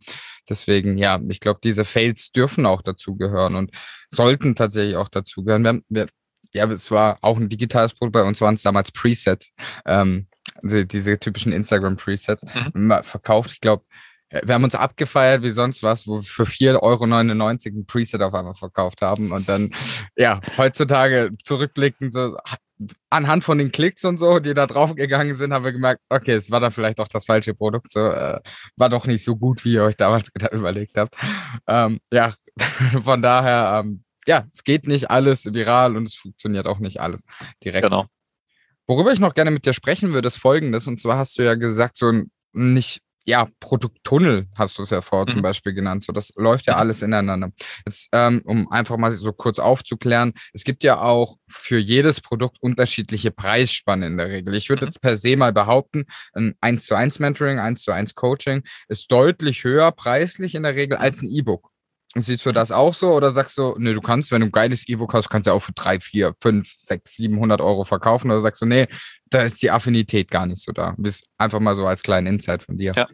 Deswegen, ja, ich glaube, diese Fails dürfen auch dazugehören und sollten tatsächlich auch dazugehören. Wir, wir, ja, es war auch ein digitales Produkt, bei uns waren es damals Presets. Ähm, diese, diese typischen Instagram-Presets mhm. verkauft. Ich glaube, wir haben uns abgefeiert wie sonst was, wo wir für 4,99 Euro ein Preset auf einmal verkauft haben. Und dann, ja, heutzutage zurückblickend, so anhand von den Klicks und so, die da drauf gegangen sind, haben wir gemerkt, okay, es war dann vielleicht doch das falsche Produkt, so, äh, war doch nicht so gut, wie ihr euch damals überlegt habt. Ähm, ja, von daher, ähm, ja, es geht nicht alles viral und es funktioniert auch nicht alles direkt. Genau. Worüber ich noch gerne mit dir sprechen würde, ist folgendes. Und zwar hast du ja gesagt, so ein nicht, ja, Produkttunnel hast du es ja vorher mhm. zum Beispiel genannt. So, das läuft ja alles ineinander. Jetzt, ähm, um einfach mal so kurz aufzuklären, es gibt ja auch für jedes Produkt unterschiedliche Preisspannen in der Regel. Ich würde mhm. jetzt per se mal behaupten, ein 1 zu 1 Mentoring, 1 zu 1 Coaching ist deutlich höher preislich in der Regel als ein E-Book. Siehst du das auch so oder sagst du, nee, du kannst, wenn du ein geiles E-Book hast, kannst du ja auch für 3, 4, 5, 6, 700 Euro verkaufen oder sagst du, nee, da ist die Affinität gar nicht so da. Bist einfach mal so als kleinen Insight von dir. Ja.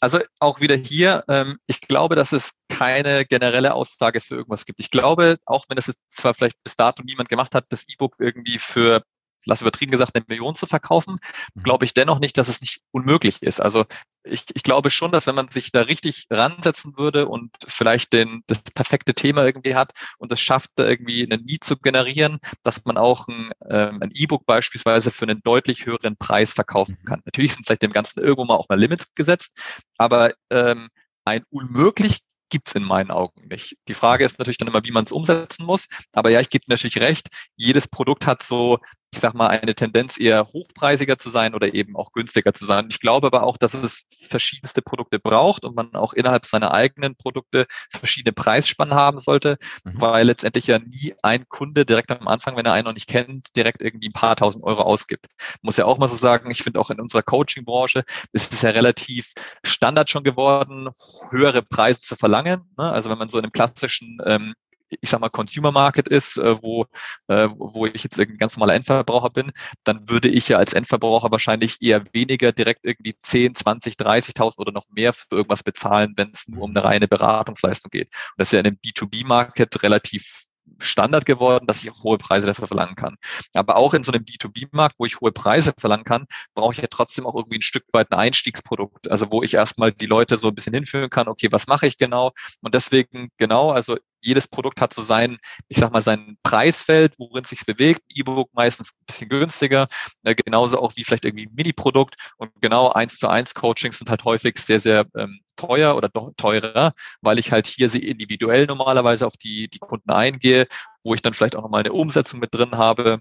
Also auch wieder hier, ähm, ich glaube, dass es keine generelle Aussage für irgendwas gibt. Ich glaube, auch wenn es zwar vielleicht bis dato niemand gemacht hat, das E-Book irgendwie für lass übertrieben gesagt, eine Million zu verkaufen, mhm. glaube ich dennoch nicht, dass es nicht unmöglich ist. Also ich, ich glaube schon, dass wenn man sich da richtig ransetzen würde und vielleicht den, das perfekte Thema irgendwie hat und es schafft, da irgendwie einen Need zu generieren, dass man auch ein ähm, E-Book beispielsweise für einen deutlich höheren Preis verkaufen mhm. kann. Natürlich sind vielleicht dem Ganzen irgendwo mal auch mal Limits gesetzt, aber ähm, ein unmöglich gibt's in meinen Augen nicht. Die Frage ist natürlich dann immer, wie man es umsetzen muss. Aber ja, ich gebe natürlich recht, jedes Produkt hat so ich sag mal, eine Tendenz eher hochpreisiger zu sein oder eben auch günstiger zu sein. Ich glaube aber auch, dass es verschiedenste Produkte braucht und man auch innerhalb seiner eigenen Produkte verschiedene Preisspannen haben sollte, mhm. weil letztendlich ja nie ein Kunde direkt am Anfang, wenn er einen noch nicht kennt, direkt irgendwie ein paar tausend Euro ausgibt. Muss ja auch mal so sagen, ich finde auch in unserer Coaching-Branche ist es ja relativ Standard schon geworden, höhere Preise zu verlangen. Ne? Also wenn man so in einem klassischen ähm, ich sag mal, Consumer Market ist, äh, wo, äh, wo ich jetzt ein ganz normaler Endverbraucher bin, dann würde ich ja als Endverbraucher wahrscheinlich eher weniger direkt irgendwie 10, 20, 30.000 oder noch mehr für irgendwas bezahlen, wenn es nur um eine reine Beratungsleistung geht. Und das ist ja in einem B2B-Market relativ Standard geworden, dass ich auch hohe Preise dafür verlangen kann. Aber auch in so einem B2B-Markt, wo ich hohe Preise verlangen kann, brauche ich ja trotzdem auch irgendwie ein Stück weit ein Einstiegsprodukt. Also wo ich erstmal die Leute so ein bisschen hinführen kann, okay, was mache ich genau? Und deswegen genau, also jedes Produkt hat so sein, ich sag mal, sein Preisfeld, worin es sich bewegt. E-Book meistens ein bisschen günstiger, äh, genauso auch wie vielleicht irgendwie ein Mini-Produkt. Und genau eins zu eins Coachings sind halt häufig sehr, sehr ähm, teuer oder doch teurer, weil ich halt hier sie individuell normalerweise auf die, die Kunden eingehe, wo ich dann vielleicht auch nochmal eine Umsetzung mit drin habe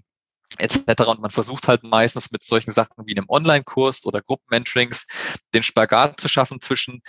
etc. Und man versucht halt meistens mit solchen Sachen wie einem Online-Kurs oder Gruppenmentorings den Spagat zu schaffen zwischen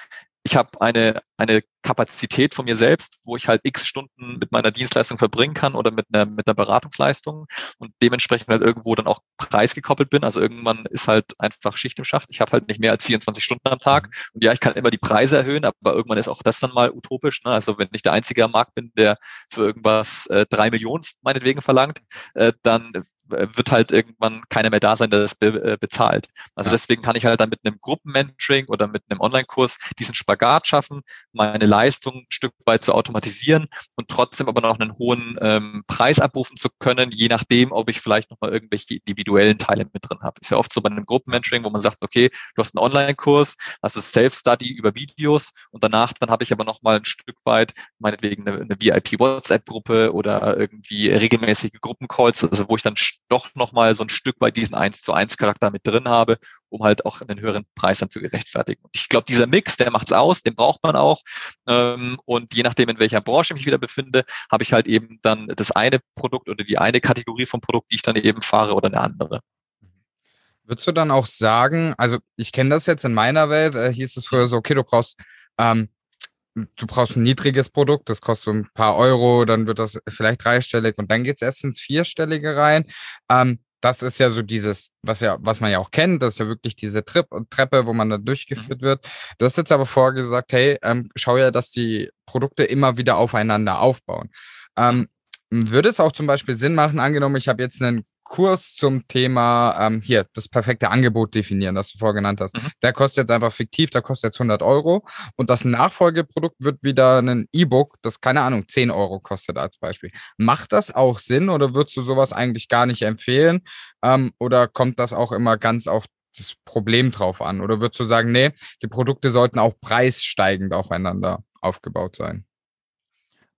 ich habe eine, eine Kapazität von mir selbst, wo ich halt x Stunden mit meiner Dienstleistung verbringen kann oder mit einer, mit einer Beratungsleistung und dementsprechend halt irgendwo dann auch preisgekoppelt bin. Also irgendwann ist halt einfach Schicht im Schacht. Ich habe halt nicht mehr als 24 Stunden am Tag. Mhm. Und ja, ich kann immer die Preise erhöhen, aber irgendwann ist auch das dann mal utopisch. Ne? Also wenn ich der Einzige am Markt bin, der für irgendwas äh, drei Millionen meinetwegen verlangt, äh, dann wird halt irgendwann keiner mehr da sein, der das be äh, bezahlt. Also ja. deswegen kann ich halt dann mit einem Gruppenmentoring oder mit einem Online-Kurs diesen Spagat schaffen, meine Leistung ein Stück weit zu automatisieren und trotzdem aber noch einen hohen ähm, Preis abrufen zu können, je nachdem, ob ich vielleicht nochmal irgendwelche individuellen Teile mit drin habe. Ist ja oft so bei einem Gruppenmentoring, wo man sagt, okay, du hast einen Online-Kurs, das ist Self-Study über Videos und danach dann habe ich aber nochmal ein Stück weit meinetwegen eine, eine VIP-WhatsApp-Gruppe oder irgendwie regelmäßige Gruppencalls, also wo ich dann doch nochmal so ein Stück weit diesen 1 zu 1 Charakter mit drin habe, um halt auch einen höheren Preis dann zu gerechtfertigen. Und ich glaube, dieser Mix, der macht's aus, den braucht man auch. Ähm, und je nachdem, in welcher Branche ich mich wieder befinde, habe ich halt eben dann das eine Produkt oder die eine Kategorie vom Produkt, die ich dann eben fahre oder eine andere. Würdest du dann auch sagen, also ich kenne das jetzt in meiner Welt, äh, hieß es früher so, okay, du brauchst ähm, du brauchst ein niedriges Produkt, das kostet so ein paar Euro, dann wird das vielleicht dreistellig und dann geht es erst ins Vierstellige rein. Ähm, das ist ja so dieses, was ja, was man ja auch kennt, das ist ja wirklich diese Trip Treppe, wo man da durchgeführt mhm. wird. Du hast jetzt aber vorher gesagt, hey, ähm, schau ja, dass die Produkte immer wieder aufeinander aufbauen. Ähm, würde es auch zum Beispiel Sinn machen, angenommen, ich habe jetzt einen Kurs zum Thema ähm, hier, das perfekte Angebot definieren, das du vorher genannt hast. Mhm. Der kostet jetzt einfach fiktiv, der kostet jetzt 100 Euro und das Nachfolgeprodukt wird wieder ein E-Book, das keine Ahnung, 10 Euro kostet als Beispiel. Macht das auch Sinn oder würdest du sowas eigentlich gar nicht empfehlen? Ähm, oder kommt das auch immer ganz auf das Problem drauf an? Oder würdest du sagen, nee, die Produkte sollten auch preissteigend aufeinander aufgebaut sein?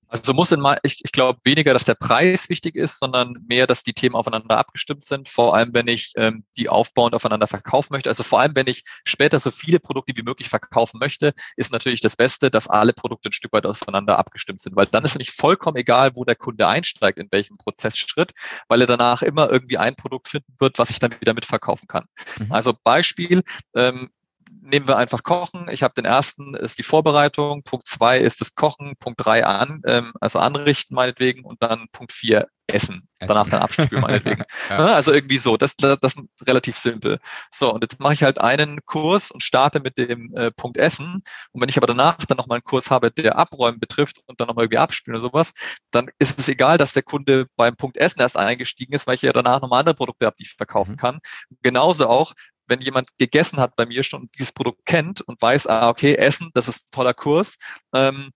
Also muss in mal, ich, ich glaube weniger, dass der Preis wichtig ist, sondern mehr, dass die Themen aufeinander abgestimmt sind. Vor allem, wenn ich ähm, die aufbauend aufeinander verkaufen möchte. Also vor allem, wenn ich später so viele Produkte wie möglich verkaufen möchte, ist natürlich das Beste, dass alle Produkte ein Stück weit aufeinander abgestimmt sind, weil dann ist es nicht vollkommen egal, wo der Kunde einsteigt, in welchem Prozessschritt, weil er danach immer irgendwie ein Produkt finden wird, was ich dann wieder mitverkaufen kann. Mhm. Also Beispiel, ähm, nehmen wir einfach Kochen. Ich habe den ersten ist die Vorbereitung, Punkt zwei ist das Kochen, Punkt drei an, ähm, also anrichten meinetwegen und dann Punkt vier Essen. Essen. Danach dann abspülen meinetwegen. ja. Ne, also irgendwie so, das, das, das ist relativ simpel. So, und jetzt mache ich halt einen Kurs und starte mit dem äh, Punkt Essen. Und wenn ich aber danach dann nochmal einen Kurs habe, der Abräumen betrifft und dann nochmal irgendwie abspülen oder sowas, dann ist es egal, dass der Kunde beim Punkt Essen erst eingestiegen ist, weil ich ja danach nochmal andere Produkte habe, die ich verkaufen mhm. kann. Genauso auch, wenn jemand gegessen hat bei mir schon dieses Produkt kennt und weiß, ah, okay, Essen, das ist ein toller Kurs, ähm,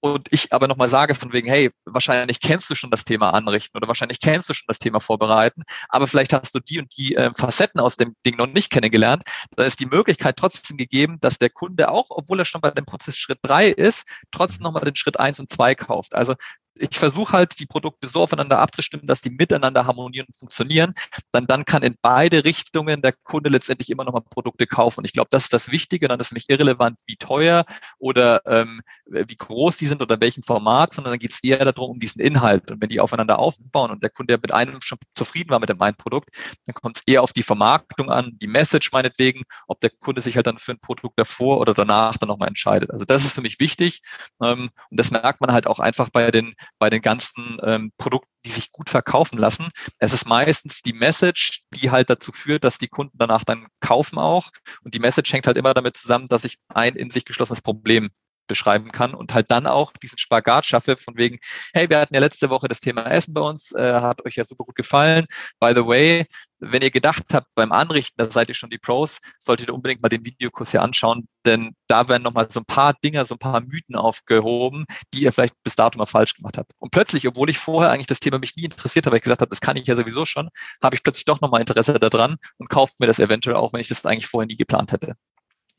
und ich aber nochmal sage von wegen, hey, wahrscheinlich kennst du schon das Thema anrichten oder wahrscheinlich kennst du schon das Thema vorbereiten, aber vielleicht hast du die und die äh, Facetten aus dem Ding noch nicht kennengelernt, dann ist die Möglichkeit trotzdem gegeben, dass der Kunde auch, obwohl er schon bei dem Prozess Schritt drei ist, trotzdem nochmal den Schritt eins und zwei kauft. Also ich versuche halt, die Produkte so aufeinander abzustimmen, dass die miteinander harmonieren und funktionieren. Dann, dann kann in beide Richtungen der Kunde letztendlich immer nochmal Produkte kaufen. Und ich glaube, das ist das Wichtige. Dann ist nicht irrelevant, wie teuer oder ähm, wie groß die sind oder in welchem Format, sondern dann geht es eher darum, um diesen Inhalt. Und wenn die aufeinander aufbauen und der Kunde mit einem schon zufrieden war mit dem einen Produkt, dann kommt es eher auf die Vermarktung an, die Message meinetwegen, ob der Kunde sich halt dann für ein Produkt davor oder danach dann nochmal entscheidet. Also das ist für mich wichtig. Ähm, und das merkt man halt auch einfach bei den bei den ganzen ähm, Produkten, die sich gut verkaufen lassen. Es ist meistens die Message, die halt dazu führt, dass die Kunden danach dann kaufen auch. Und die Message hängt halt immer damit zusammen, dass ich ein in sich geschlossenes Problem beschreiben kann und halt dann auch diesen Spagat schaffe von wegen, hey, wir hatten ja letzte Woche das Thema Essen bei uns, äh, hat euch ja super gut gefallen. By the way, wenn ihr gedacht habt beim Anrichten, da seid ihr schon die Pros, solltet ihr unbedingt mal den Videokurs hier anschauen, denn da werden nochmal so ein paar Dinger, so ein paar Mythen aufgehoben, die ihr vielleicht bis dato mal falsch gemacht habt. Und plötzlich, obwohl ich vorher eigentlich das Thema mich nie interessiert habe, weil ich gesagt habe, das kann ich ja sowieso schon, habe ich plötzlich doch nochmal Interesse daran und kauft mir das eventuell auch, wenn ich das eigentlich vorher nie geplant hätte.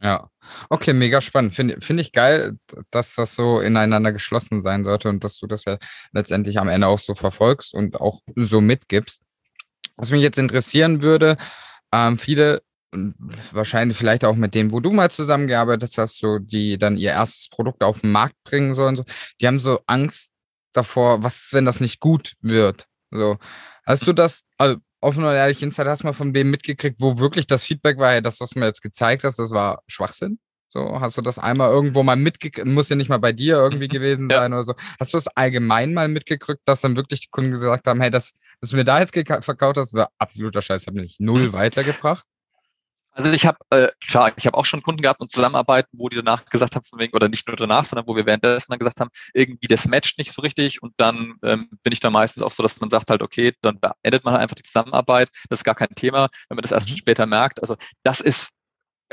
Ja, okay, mega spannend. Finde find ich geil, dass das so ineinander geschlossen sein sollte und dass du das ja letztendlich am Ende auch so verfolgst und auch so mitgibst. Was mich jetzt interessieren würde, ähm, viele, wahrscheinlich vielleicht auch mit denen, wo du mal zusammengearbeitet hast, so die dann ihr erstes Produkt auf den Markt bringen sollen, so, die haben so Angst davor, was ist, wenn das nicht gut wird? So, hast du das, also offen und ehrlich Insight, hast du mal von wem mitgekriegt, wo wirklich das Feedback war, hey, das, was du mir jetzt gezeigt hast, das war Schwachsinn? So, hast du das einmal irgendwo mal mitgekriegt? Muss ja nicht mal bei dir irgendwie mhm. gewesen sein ja. oder so. Hast du es allgemein mal mitgekriegt, dass dann wirklich die Kunden gesagt haben, hey, das, was du mir da jetzt verkauft hast, war absoluter Scheiß, hat mich null mhm. weitergebracht? Also ich habe, äh, klar, ich habe auch schon Kunden gehabt und Zusammenarbeiten, wo die danach gesagt haben, von wegen, oder nicht nur danach, sondern wo wir währenddessen dann gesagt haben, irgendwie das matcht nicht so richtig und dann ähm, bin ich da meistens auch so, dass man sagt halt, okay, dann beendet man halt einfach die Zusammenarbeit, das ist gar kein Thema, wenn man das erst mhm. später merkt. Also das ist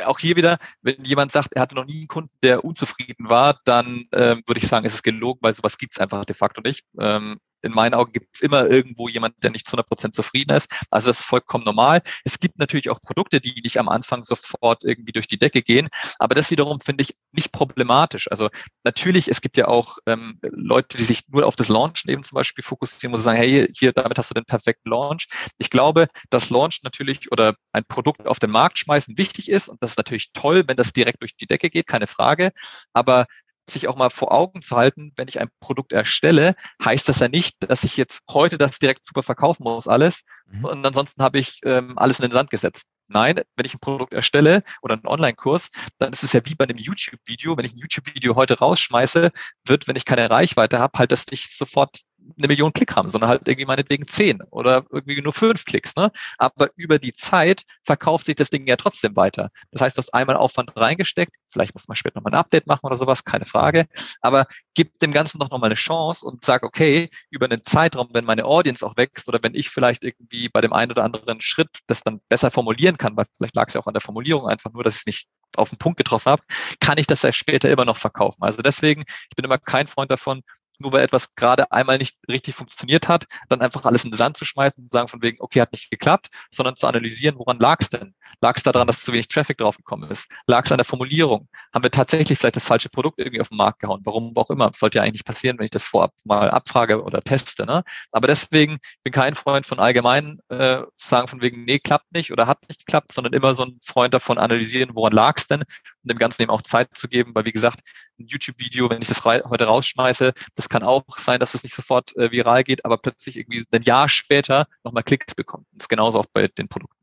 auch hier wieder, wenn jemand sagt, er hatte noch nie einen Kunden, der unzufrieden war, dann ähm, würde ich sagen, ist es gelogen, weil sowas gibt es einfach de facto nicht. Ähm, in meinen Augen gibt es immer irgendwo jemand, der nicht zu 100 Prozent zufrieden ist. Also das ist vollkommen normal. Es gibt natürlich auch Produkte, die nicht am Anfang sofort irgendwie durch die Decke gehen, aber das wiederum finde ich nicht problematisch. Also natürlich, es gibt ja auch ähm, Leute, die sich nur auf das Launchen eben zum Beispiel fokussieren, sie sagen, hey, hier, damit hast du den perfekten Launch. Ich glaube, dass Launch natürlich oder ein Produkt auf den Markt schmeißen wichtig ist und das ist natürlich toll, wenn das direkt durch die Decke geht, keine Frage. Aber sich auch mal vor Augen zu halten, wenn ich ein Produkt erstelle, heißt das ja nicht, dass ich jetzt heute das direkt super verkaufen muss, alles. Mhm. Und ansonsten habe ich ähm, alles in den Sand gesetzt. Nein, wenn ich ein Produkt erstelle oder einen Online-Kurs, dann ist es ja wie bei einem YouTube-Video. Wenn ich ein YouTube-Video heute rausschmeiße, wird, wenn ich keine Reichweite habe, halt das nicht sofort eine Million Klick haben, sondern halt irgendwie meinetwegen zehn oder irgendwie nur fünf Klicks. Ne? Aber über die Zeit verkauft sich das Ding ja trotzdem weiter. Das heißt, du hast einmal Aufwand reingesteckt, vielleicht muss man später nochmal ein Update machen oder sowas, keine Frage. Aber gib dem Ganzen doch nochmal eine Chance und sag, okay, über einen Zeitraum, wenn meine Audience auch wächst oder wenn ich vielleicht irgendwie bei dem einen oder anderen Schritt das dann besser formulieren kann, weil vielleicht lag es ja auch an der Formulierung einfach nur, dass ich es nicht auf den Punkt getroffen habe, kann ich das ja später immer noch verkaufen. Also deswegen, ich bin immer kein Freund davon, nur weil etwas gerade einmal nicht richtig funktioniert hat, dann einfach alles in den Sand zu schmeißen und sagen von wegen, okay, hat nicht geklappt, sondern zu analysieren, woran lag es denn? Lag es daran, dass zu wenig Traffic draufgekommen ist? Lag es an der Formulierung? Haben wir tatsächlich vielleicht das falsche Produkt irgendwie auf den Markt gehauen? Warum auch immer? Das sollte ja eigentlich passieren, wenn ich das vorab mal abfrage oder teste. Ne? Aber deswegen bin kein Freund von allgemein äh, sagen von wegen, nee, klappt nicht oder hat nicht geklappt, sondern immer so ein Freund davon analysieren, woran lag es denn und dem Ganzen eben auch Zeit zu geben, weil wie gesagt, ein YouTube-Video, wenn ich das heute rausschmeiße, das kann auch sein, dass es nicht sofort äh, viral geht, aber plötzlich irgendwie ein Jahr später nochmal Klicks bekommt. Das ist genauso auch bei den Produkten.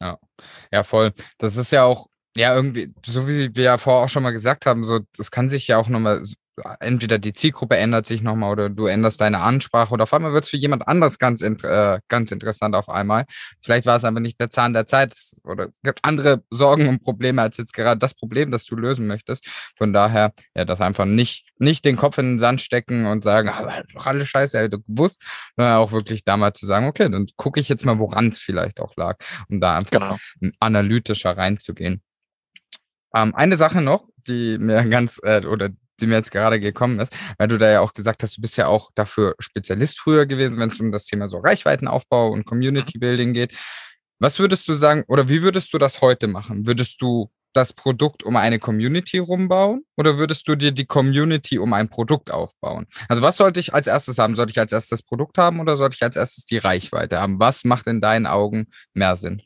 Ja, ja, voll. Das ist ja auch, ja, irgendwie, so wie wir ja vorher auch schon mal gesagt haben, so, das kann sich ja auch nochmal entweder die Zielgruppe ändert sich nochmal oder du änderst deine Ansprache oder auf einmal wird es für jemand anders ganz, äh, ganz interessant auf einmal. Vielleicht war es aber nicht der Zahn der Zeit oder es gibt andere Sorgen und Probleme als jetzt gerade das Problem, das du lösen möchtest. Von daher, ja, das einfach nicht, nicht den Kopf in den Sand stecken und sagen, ah, doch alles scheiße, hätte gewusst, sondern auch wirklich da mal zu sagen, okay, dann gucke ich jetzt mal, woran es vielleicht auch lag, um da einfach genau. analytischer reinzugehen. Ähm, eine Sache noch, die mir ganz, äh, oder die mir jetzt gerade gekommen ist, weil du da ja auch gesagt hast, du bist ja auch dafür Spezialist früher gewesen, wenn es um das Thema so Reichweitenaufbau und Community Building geht. Was würdest du sagen oder wie würdest du das heute machen? Würdest du das Produkt um eine Community rumbauen oder würdest du dir die Community um ein Produkt aufbauen? Also was sollte ich als erstes haben? Sollte ich als erstes das Produkt haben oder sollte ich als erstes die Reichweite haben? Was macht in deinen Augen mehr Sinn?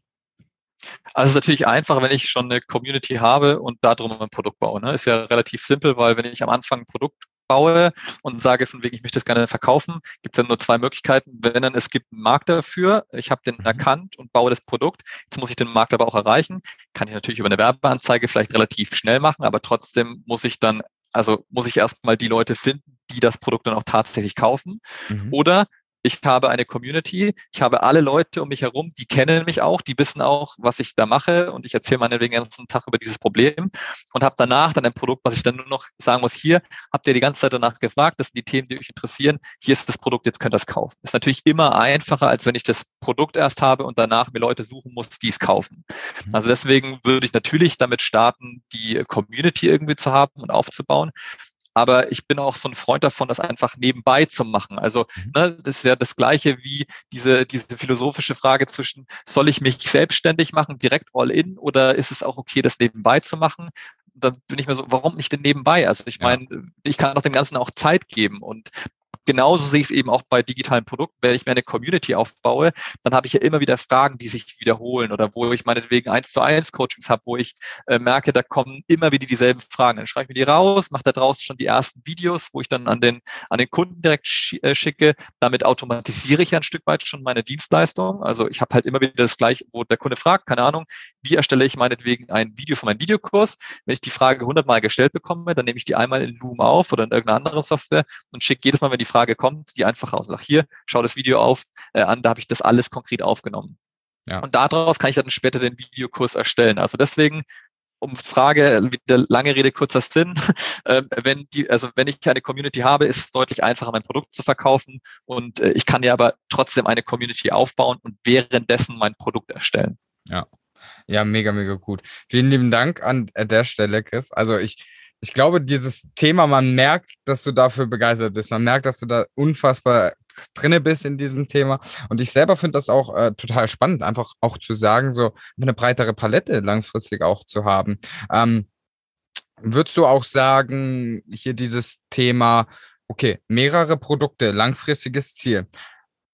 Also es ist natürlich einfach, wenn ich schon eine Community habe und darum ein Produkt baue. Ne? Ist ja relativ simpel, weil wenn ich am Anfang ein Produkt baue und sage von wegen, ich möchte das gerne verkaufen, gibt es dann nur zwei Möglichkeiten. Wenn dann es gibt einen Markt dafür, ich habe den mhm. erkannt und baue das Produkt, jetzt muss ich den Markt aber auch erreichen, kann ich natürlich über eine Werbeanzeige vielleicht relativ schnell machen, aber trotzdem muss ich dann, also muss ich erstmal die Leute finden, die das Produkt dann auch tatsächlich kaufen. Mhm. Oder ich habe eine Community, ich habe alle Leute um mich herum, die kennen mich auch, die wissen auch, was ich da mache und ich erzähle meinetwegen den ganzen Tag über dieses Problem und habe danach dann ein Produkt, was ich dann nur noch sagen muss, hier habt ihr die ganze Zeit danach gefragt, das sind die Themen, die euch interessieren, hier ist das Produkt, jetzt könnt ihr es kaufen. Ist natürlich immer einfacher, als wenn ich das Produkt erst habe und danach mir Leute suchen muss, die es kaufen. Mhm. Also deswegen würde ich natürlich damit starten, die Community irgendwie zu haben und aufzubauen. Aber ich bin auch so ein Freund davon, das einfach nebenbei zu machen. Also mhm. ne, das ist ja das Gleiche wie diese, diese philosophische Frage zwischen, soll ich mich selbstständig machen, direkt all in, oder ist es auch okay, das nebenbei zu machen? Dann bin ich mir so, warum nicht denn nebenbei? Also ich meine, ich kann doch dem Ganzen auch Zeit geben und genauso sehe ich es eben auch bei digitalen Produkten. Wenn ich mir eine Community aufbaue, dann habe ich ja immer wieder Fragen, die sich wiederholen oder wo ich meinetwegen eins zu eins Coachings habe, wo ich äh, merke, da kommen immer wieder dieselben Fragen. Dann schreibe ich mir die raus, mache da draußen schon die ersten Videos, wo ich dann an den, an den Kunden direkt äh, schicke. Damit automatisiere ich ja ein Stück weit schon meine Dienstleistung. Also ich habe halt immer wieder das gleiche, wo der Kunde fragt, keine Ahnung, wie erstelle ich meinetwegen ein Video für meinen Videokurs? Wenn ich die Frage hundertmal gestellt bekomme, dann nehme ich die einmal in Loom auf oder in irgendeiner anderen Software und schicke jedes Mal, wenn die Frage kommt, die einfach raus. Sag hier, schau das Video auf äh, an, da habe ich das alles konkret aufgenommen. Ja. Und daraus kann ich dann später den Videokurs erstellen. Also deswegen um Frage, wieder lange Rede, kurzer Sinn. Äh, wenn die, also wenn ich eine Community habe, ist es deutlich einfacher, mein Produkt zu verkaufen. Und äh, ich kann ja aber trotzdem eine Community aufbauen und währenddessen mein Produkt erstellen. Ja. Ja, mega, mega gut. Vielen lieben Dank an der Stelle, Chris. Also ich, ich glaube, dieses Thema, man merkt, dass du dafür begeistert bist. Man merkt, dass du da unfassbar drinne bist in diesem Thema. Und ich selber finde das auch äh, total spannend, einfach auch zu sagen, so eine breitere Palette langfristig auch zu haben. Ähm, würdest du auch sagen, hier dieses Thema, okay, mehrere Produkte, langfristiges Ziel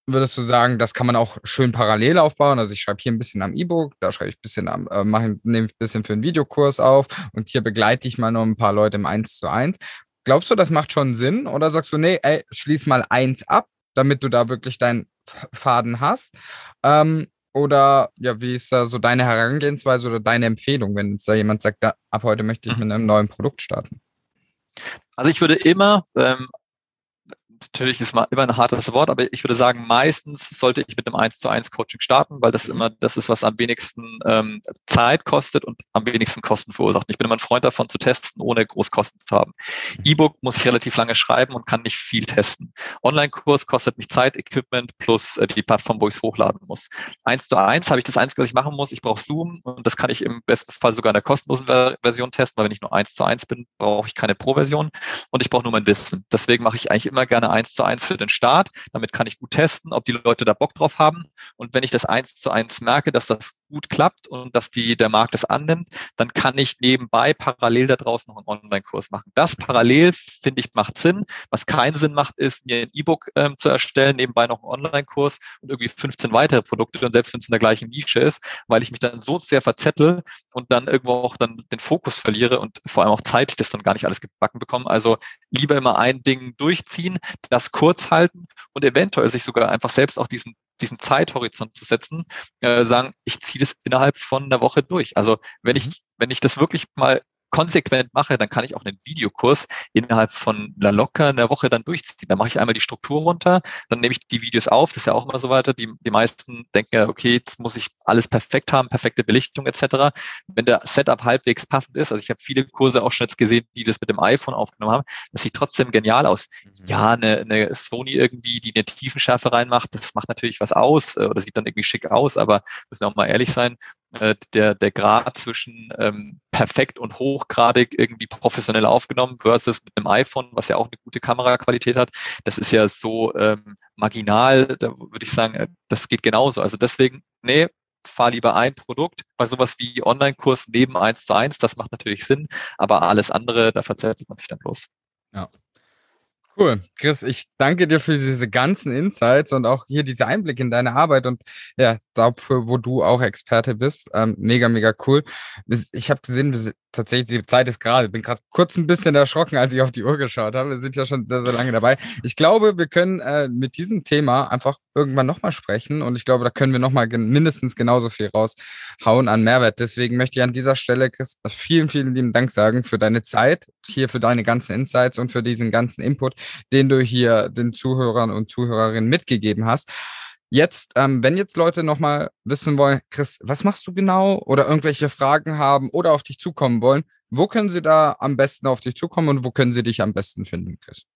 würdest du sagen, das kann man auch schön parallel aufbauen? Also ich schreibe hier ein bisschen am E-Book, da schreibe ich ein bisschen am, äh, mache nehme ich ein bisschen für einen Videokurs auf und hier begleite ich mal noch ein paar Leute im 1 zu 1. Glaubst du, das macht schon Sinn? Oder sagst du, nee, ey, schließ mal eins ab, damit du da wirklich deinen Faden hast? Ähm, oder ja, wie ist da so deine Herangehensweise oder deine Empfehlung, wenn da jemand sagt, ab heute möchte ich mit einem neuen Produkt starten? Also ich würde immer ähm, natürlich ist immer ein hartes Wort, aber ich würde sagen, meistens sollte ich mit einem 1 zu 1 Coaching starten, weil das mhm. immer das ist, was am wenigsten ähm, Zeit kostet und am wenigsten Kosten verursacht. Ich bin immer ein Freund davon zu testen, ohne Großkosten zu haben. Mhm. E-Book muss ich relativ lange schreiben und kann nicht viel testen. Online-Kurs kostet mich Zeit, Equipment plus äh, die Plattform, wo ich es hochladen muss. 1 zu 1 habe ich das Einzige, was ich machen muss. Ich brauche Zoom und das kann ich im besten Fall sogar in der kostenlosen Version testen, weil wenn ich nur 1 zu 1 bin, brauche ich keine Pro-Version und ich brauche nur mein Wissen. Deswegen mache ich eigentlich immer gerne gerne eins zu eins für den Start. Damit kann ich gut testen, ob die Leute da Bock drauf haben. Und wenn ich das eins zu eins merke, dass das gut klappt und dass die, der Markt es annimmt, dann kann ich nebenbei parallel da draußen noch einen Online-Kurs machen. Das parallel, finde ich, macht Sinn. Was keinen Sinn macht, ist, mir ein E-Book ähm, zu erstellen, nebenbei noch einen Online-Kurs und irgendwie 15 weitere Produkte und selbst wenn es in der gleichen Nische ist, weil ich mich dann so sehr verzettel und dann irgendwo auch dann den Fokus verliere und vor allem auch zeitlich das dann gar nicht alles gebacken bekomme. Also lieber immer ein Ding durchziehen, das kurz halten und eventuell sich sogar einfach selbst auch diesen diesen Zeithorizont zu setzen, äh, sagen, ich ziehe das innerhalb von einer Woche durch. Also wenn ich, mhm. wenn ich das wirklich mal konsequent mache, dann kann ich auch einen Videokurs innerhalb von einer locker einer Woche dann durchziehen. Dann mache ich einmal die Struktur runter, dann nehme ich die Videos auf, das ist ja auch immer so weiter. Die, die meisten denken ja, okay, jetzt muss ich alles perfekt haben, perfekte Belichtung etc. Wenn der Setup halbwegs passend ist, also ich habe viele Kurse auch schon jetzt gesehen, die das mit dem iPhone aufgenommen haben, das sieht trotzdem genial aus. Mhm. Ja, eine, eine Sony irgendwie, die eine Tiefenschärfe reinmacht, das macht natürlich was aus äh, oder sieht dann irgendwie schick aus, aber müssen wir auch mal ehrlich sein, äh, der, der Grad zwischen ähm, perfekt und hochgradig irgendwie professionell aufgenommen versus mit einem iPhone, was ja auch eine gute Kameraqualität hat, das ist ja so ähm, marginal, da würde ich sagen, äh, das geht genauso. Also deswegen, nee, fahr lieber ein Produkt, bei sowas wie Online-Kurs neben eins zu eins, das macht natürlich Sinn, aber alles andere, da verzerrt man sich dann bloß. Ja. Cool. Chris, ich danke dir für diese ganzen Insights und auch hier diese Einblicke in deine Arbeit und ja, dafür, wo du auch Experte bist. Ähm, mega, mega cool. Ich habe gesehen, tatsächlich, die Zeit ist gerade. Bin gerade kurz ein bisschen erschrocken, als ich auf die Uhr geschaut habe. Wir sind ja schon sehr, sehr lange dabei. Ich glaube, wir können äh, mit diesem Thema einfach irgendwann nochmal sprechen und ich glaube, da können wir nochmal gen mindestens genauso viel raushauen an Mehrwert. Deswegen möchte ich an dieser Stelle, Chris, vielen, vielen lieben Dank sagen für deine Zeit, hier für deine ganzen Insights und für diesen ganzen Input, den du hier den Zuhörern und Zuhörerinnen mitgegeben hast. Jetzt, ähm, wenn jetzt Leute nochmal wissen wollen, Chris, was machst du genau oder irgendwelche Fragen haben oder auf dich zukommen wollen, wo können sie da am besten auf dich zukommen und wo können sie dich am besten finden, Chris?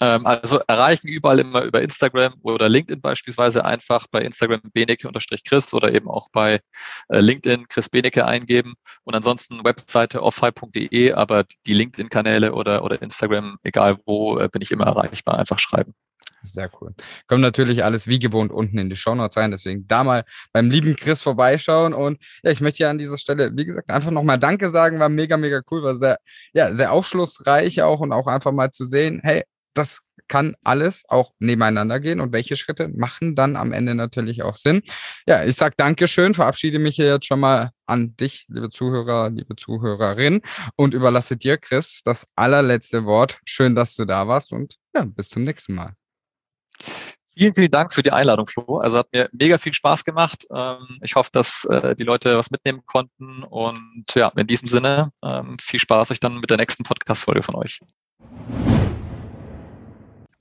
Ähm, also erreichen überall immer über Instagram oder LinkedIn beispielsweise einfach bei Instagram beneke-chris oder eben auch bei äh, LinkedIn Chris Beneke eingeben und ansonsten Webseite offhigh.de, aber die LinkedIn-Kanäle oder, oder Instagram, egal wo, äh, bin ich immer erreichbar, einfach schreiben. Sehr cool. Kommt natürlich alles wie gewohnt unten in die Shownotes rein. Deswegen da mal beim lieben Chris vorbeischauen. Und ja, ich möchte ja an dieser Stelle, wie gesagt, einfach nochmal Danke sagen. War mega, mega cool. War sehr, ja, sehr aufschlussreich auch und auch einfach mal zu sehen, hey, das kann alles auch nebeneinander gehen und welche Schritte machen dann am Ende natürlich auch Sinn. Ja, ich sage Dankeschön, verabschiede mich hier jetzt schon mal an dich, liebe Zuhörer, liebe Zuhörerin und überlasse dir, Chris, das allerletzte Wort. Schön, dass du da warst und ja, bis zum nächsten Mal. Vielen, vielen Dank für die Einladung, Flo. Also hat mir mega viel Spaß gemacht. Ähm, ich hoffe, dass äh, die Leute was mitnehmen konnten. Und ja, in diesem Sinne, ähm, viel Spaß euch dann mit der nächsten Podcast-Folge von euch.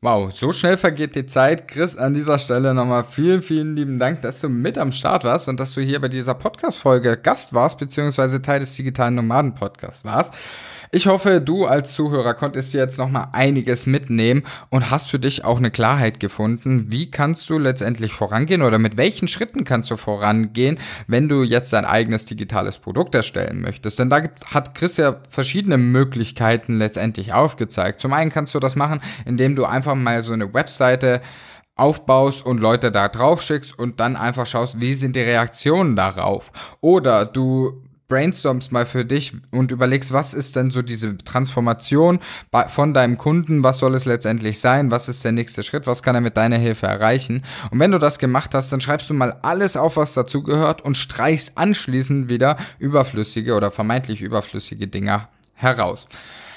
Wow, so schnell vergeht die Zeit. Chris, an dieser Stelle nochmal vielen, vielen lieben Dank, dass du mit am Start warst und dass du hier bei dieser Podcast-Folge Gast warst, beziehungsweise Teil des digitalen Nomaden-Podcasts warst. Ich hoffe, du als Zuhörer konntest dir jetzt nochmal einiges mitnehmen und hast für dich auch eine Klarheit gefunden. Wie kannst du letztendlich vorangehen oder mit welchen Schritten kannst du vorangehen, wenn du jetzt dein eigenes digitales Produkt erstellen möchtest? Denn da gibt, hat Chris ja verschiedene Möglichkeiten letztendlich aufgezeigt. Zum einen kannst du das machen, indem du einfach mal so eine Webseite aufbaust und Leute da drauf schickst und dann einfach schaust, wie sind die Reaktionen darauf. Oder du brainstormst mal für dich und überlegst, was ist denn so diese Transformation von deinem Kunden, was soll es letztendlich sein, was ist der nächste Schritt, was kann er mit deiner Hilfe erreichen. Und wenn du das gemacht hast, dann schreibst du mal alles auf, was dazugehört und streichst anschließend wieder überflüssige oder vermeintlich überflüssige Dinger heraus.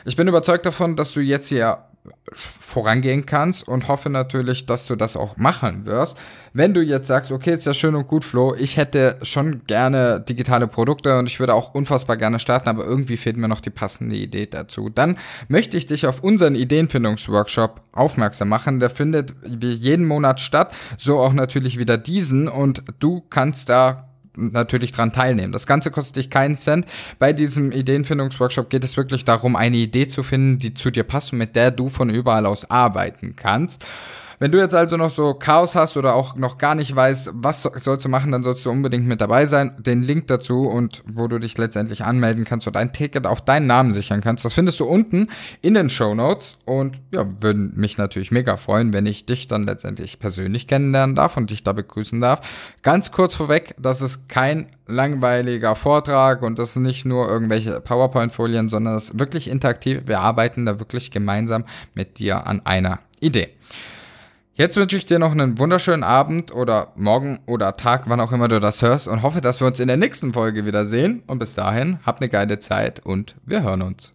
Ich bin überzeugt davon, dass du jetzt hier vorangehen kannst und hoffe natürlich, dass du das auch machen wirst. Wenn du jetzt sagst, okay, ist ja schön und gut, Flo, ich hätte schon gerne digitale Produkte und ich würde auch unfassbar gerne starten, aber irgendwie fehlt mir noch die passende Idee dazu, dann möchte ich dich auf unseren Ideenfindungsworkshop aufmerksam machen. Der findet jeden Monat statt, so auch natürlich wieder diesen und du kannst da natürlich dran teilnehmen. Das Ganze kostet dich keinen Cent. Bei diesem Ideenfindungsworkshop geht es wirklich darum, eine Idee zu finden, die zu dir passt und mit der du von überall aus arbeiten kannst. Wenn du jetzt also noch so Chaos hast oder auch noch gar nicht weißt, was sollst du machen, dann sollst du unbedingt mit dabei sein. Den Link dazu und wo du dich letztendlich anmelden kannst und ein Ticket auf deinen Namen sichern kannst, das findest du unten in den Show Notes. Und ja, würden mich natürlich mega freuen, wenn ich dich dann letztendlich persönlich kennenlernen darf und dich da begrüßen darf. Ganz kurz vorweg, das ist kein langweiliger Vortrag und das sind nicht nur irgendwelche PowerPoint-Folien, sondern das ist wirklich interaktiv. Wir arbeiten da wirklich gemeinsam mit dir an einer Idee. Jetzt wünsche ich dir noch einen wunderschönen Abend oder Morgen oder Tag, wann auch immer du das hörst und hoffe, dass wir uns in der nächsten Folge wiedersehen. Und bis dahin, habt eine geile Zeit und wir hören uns.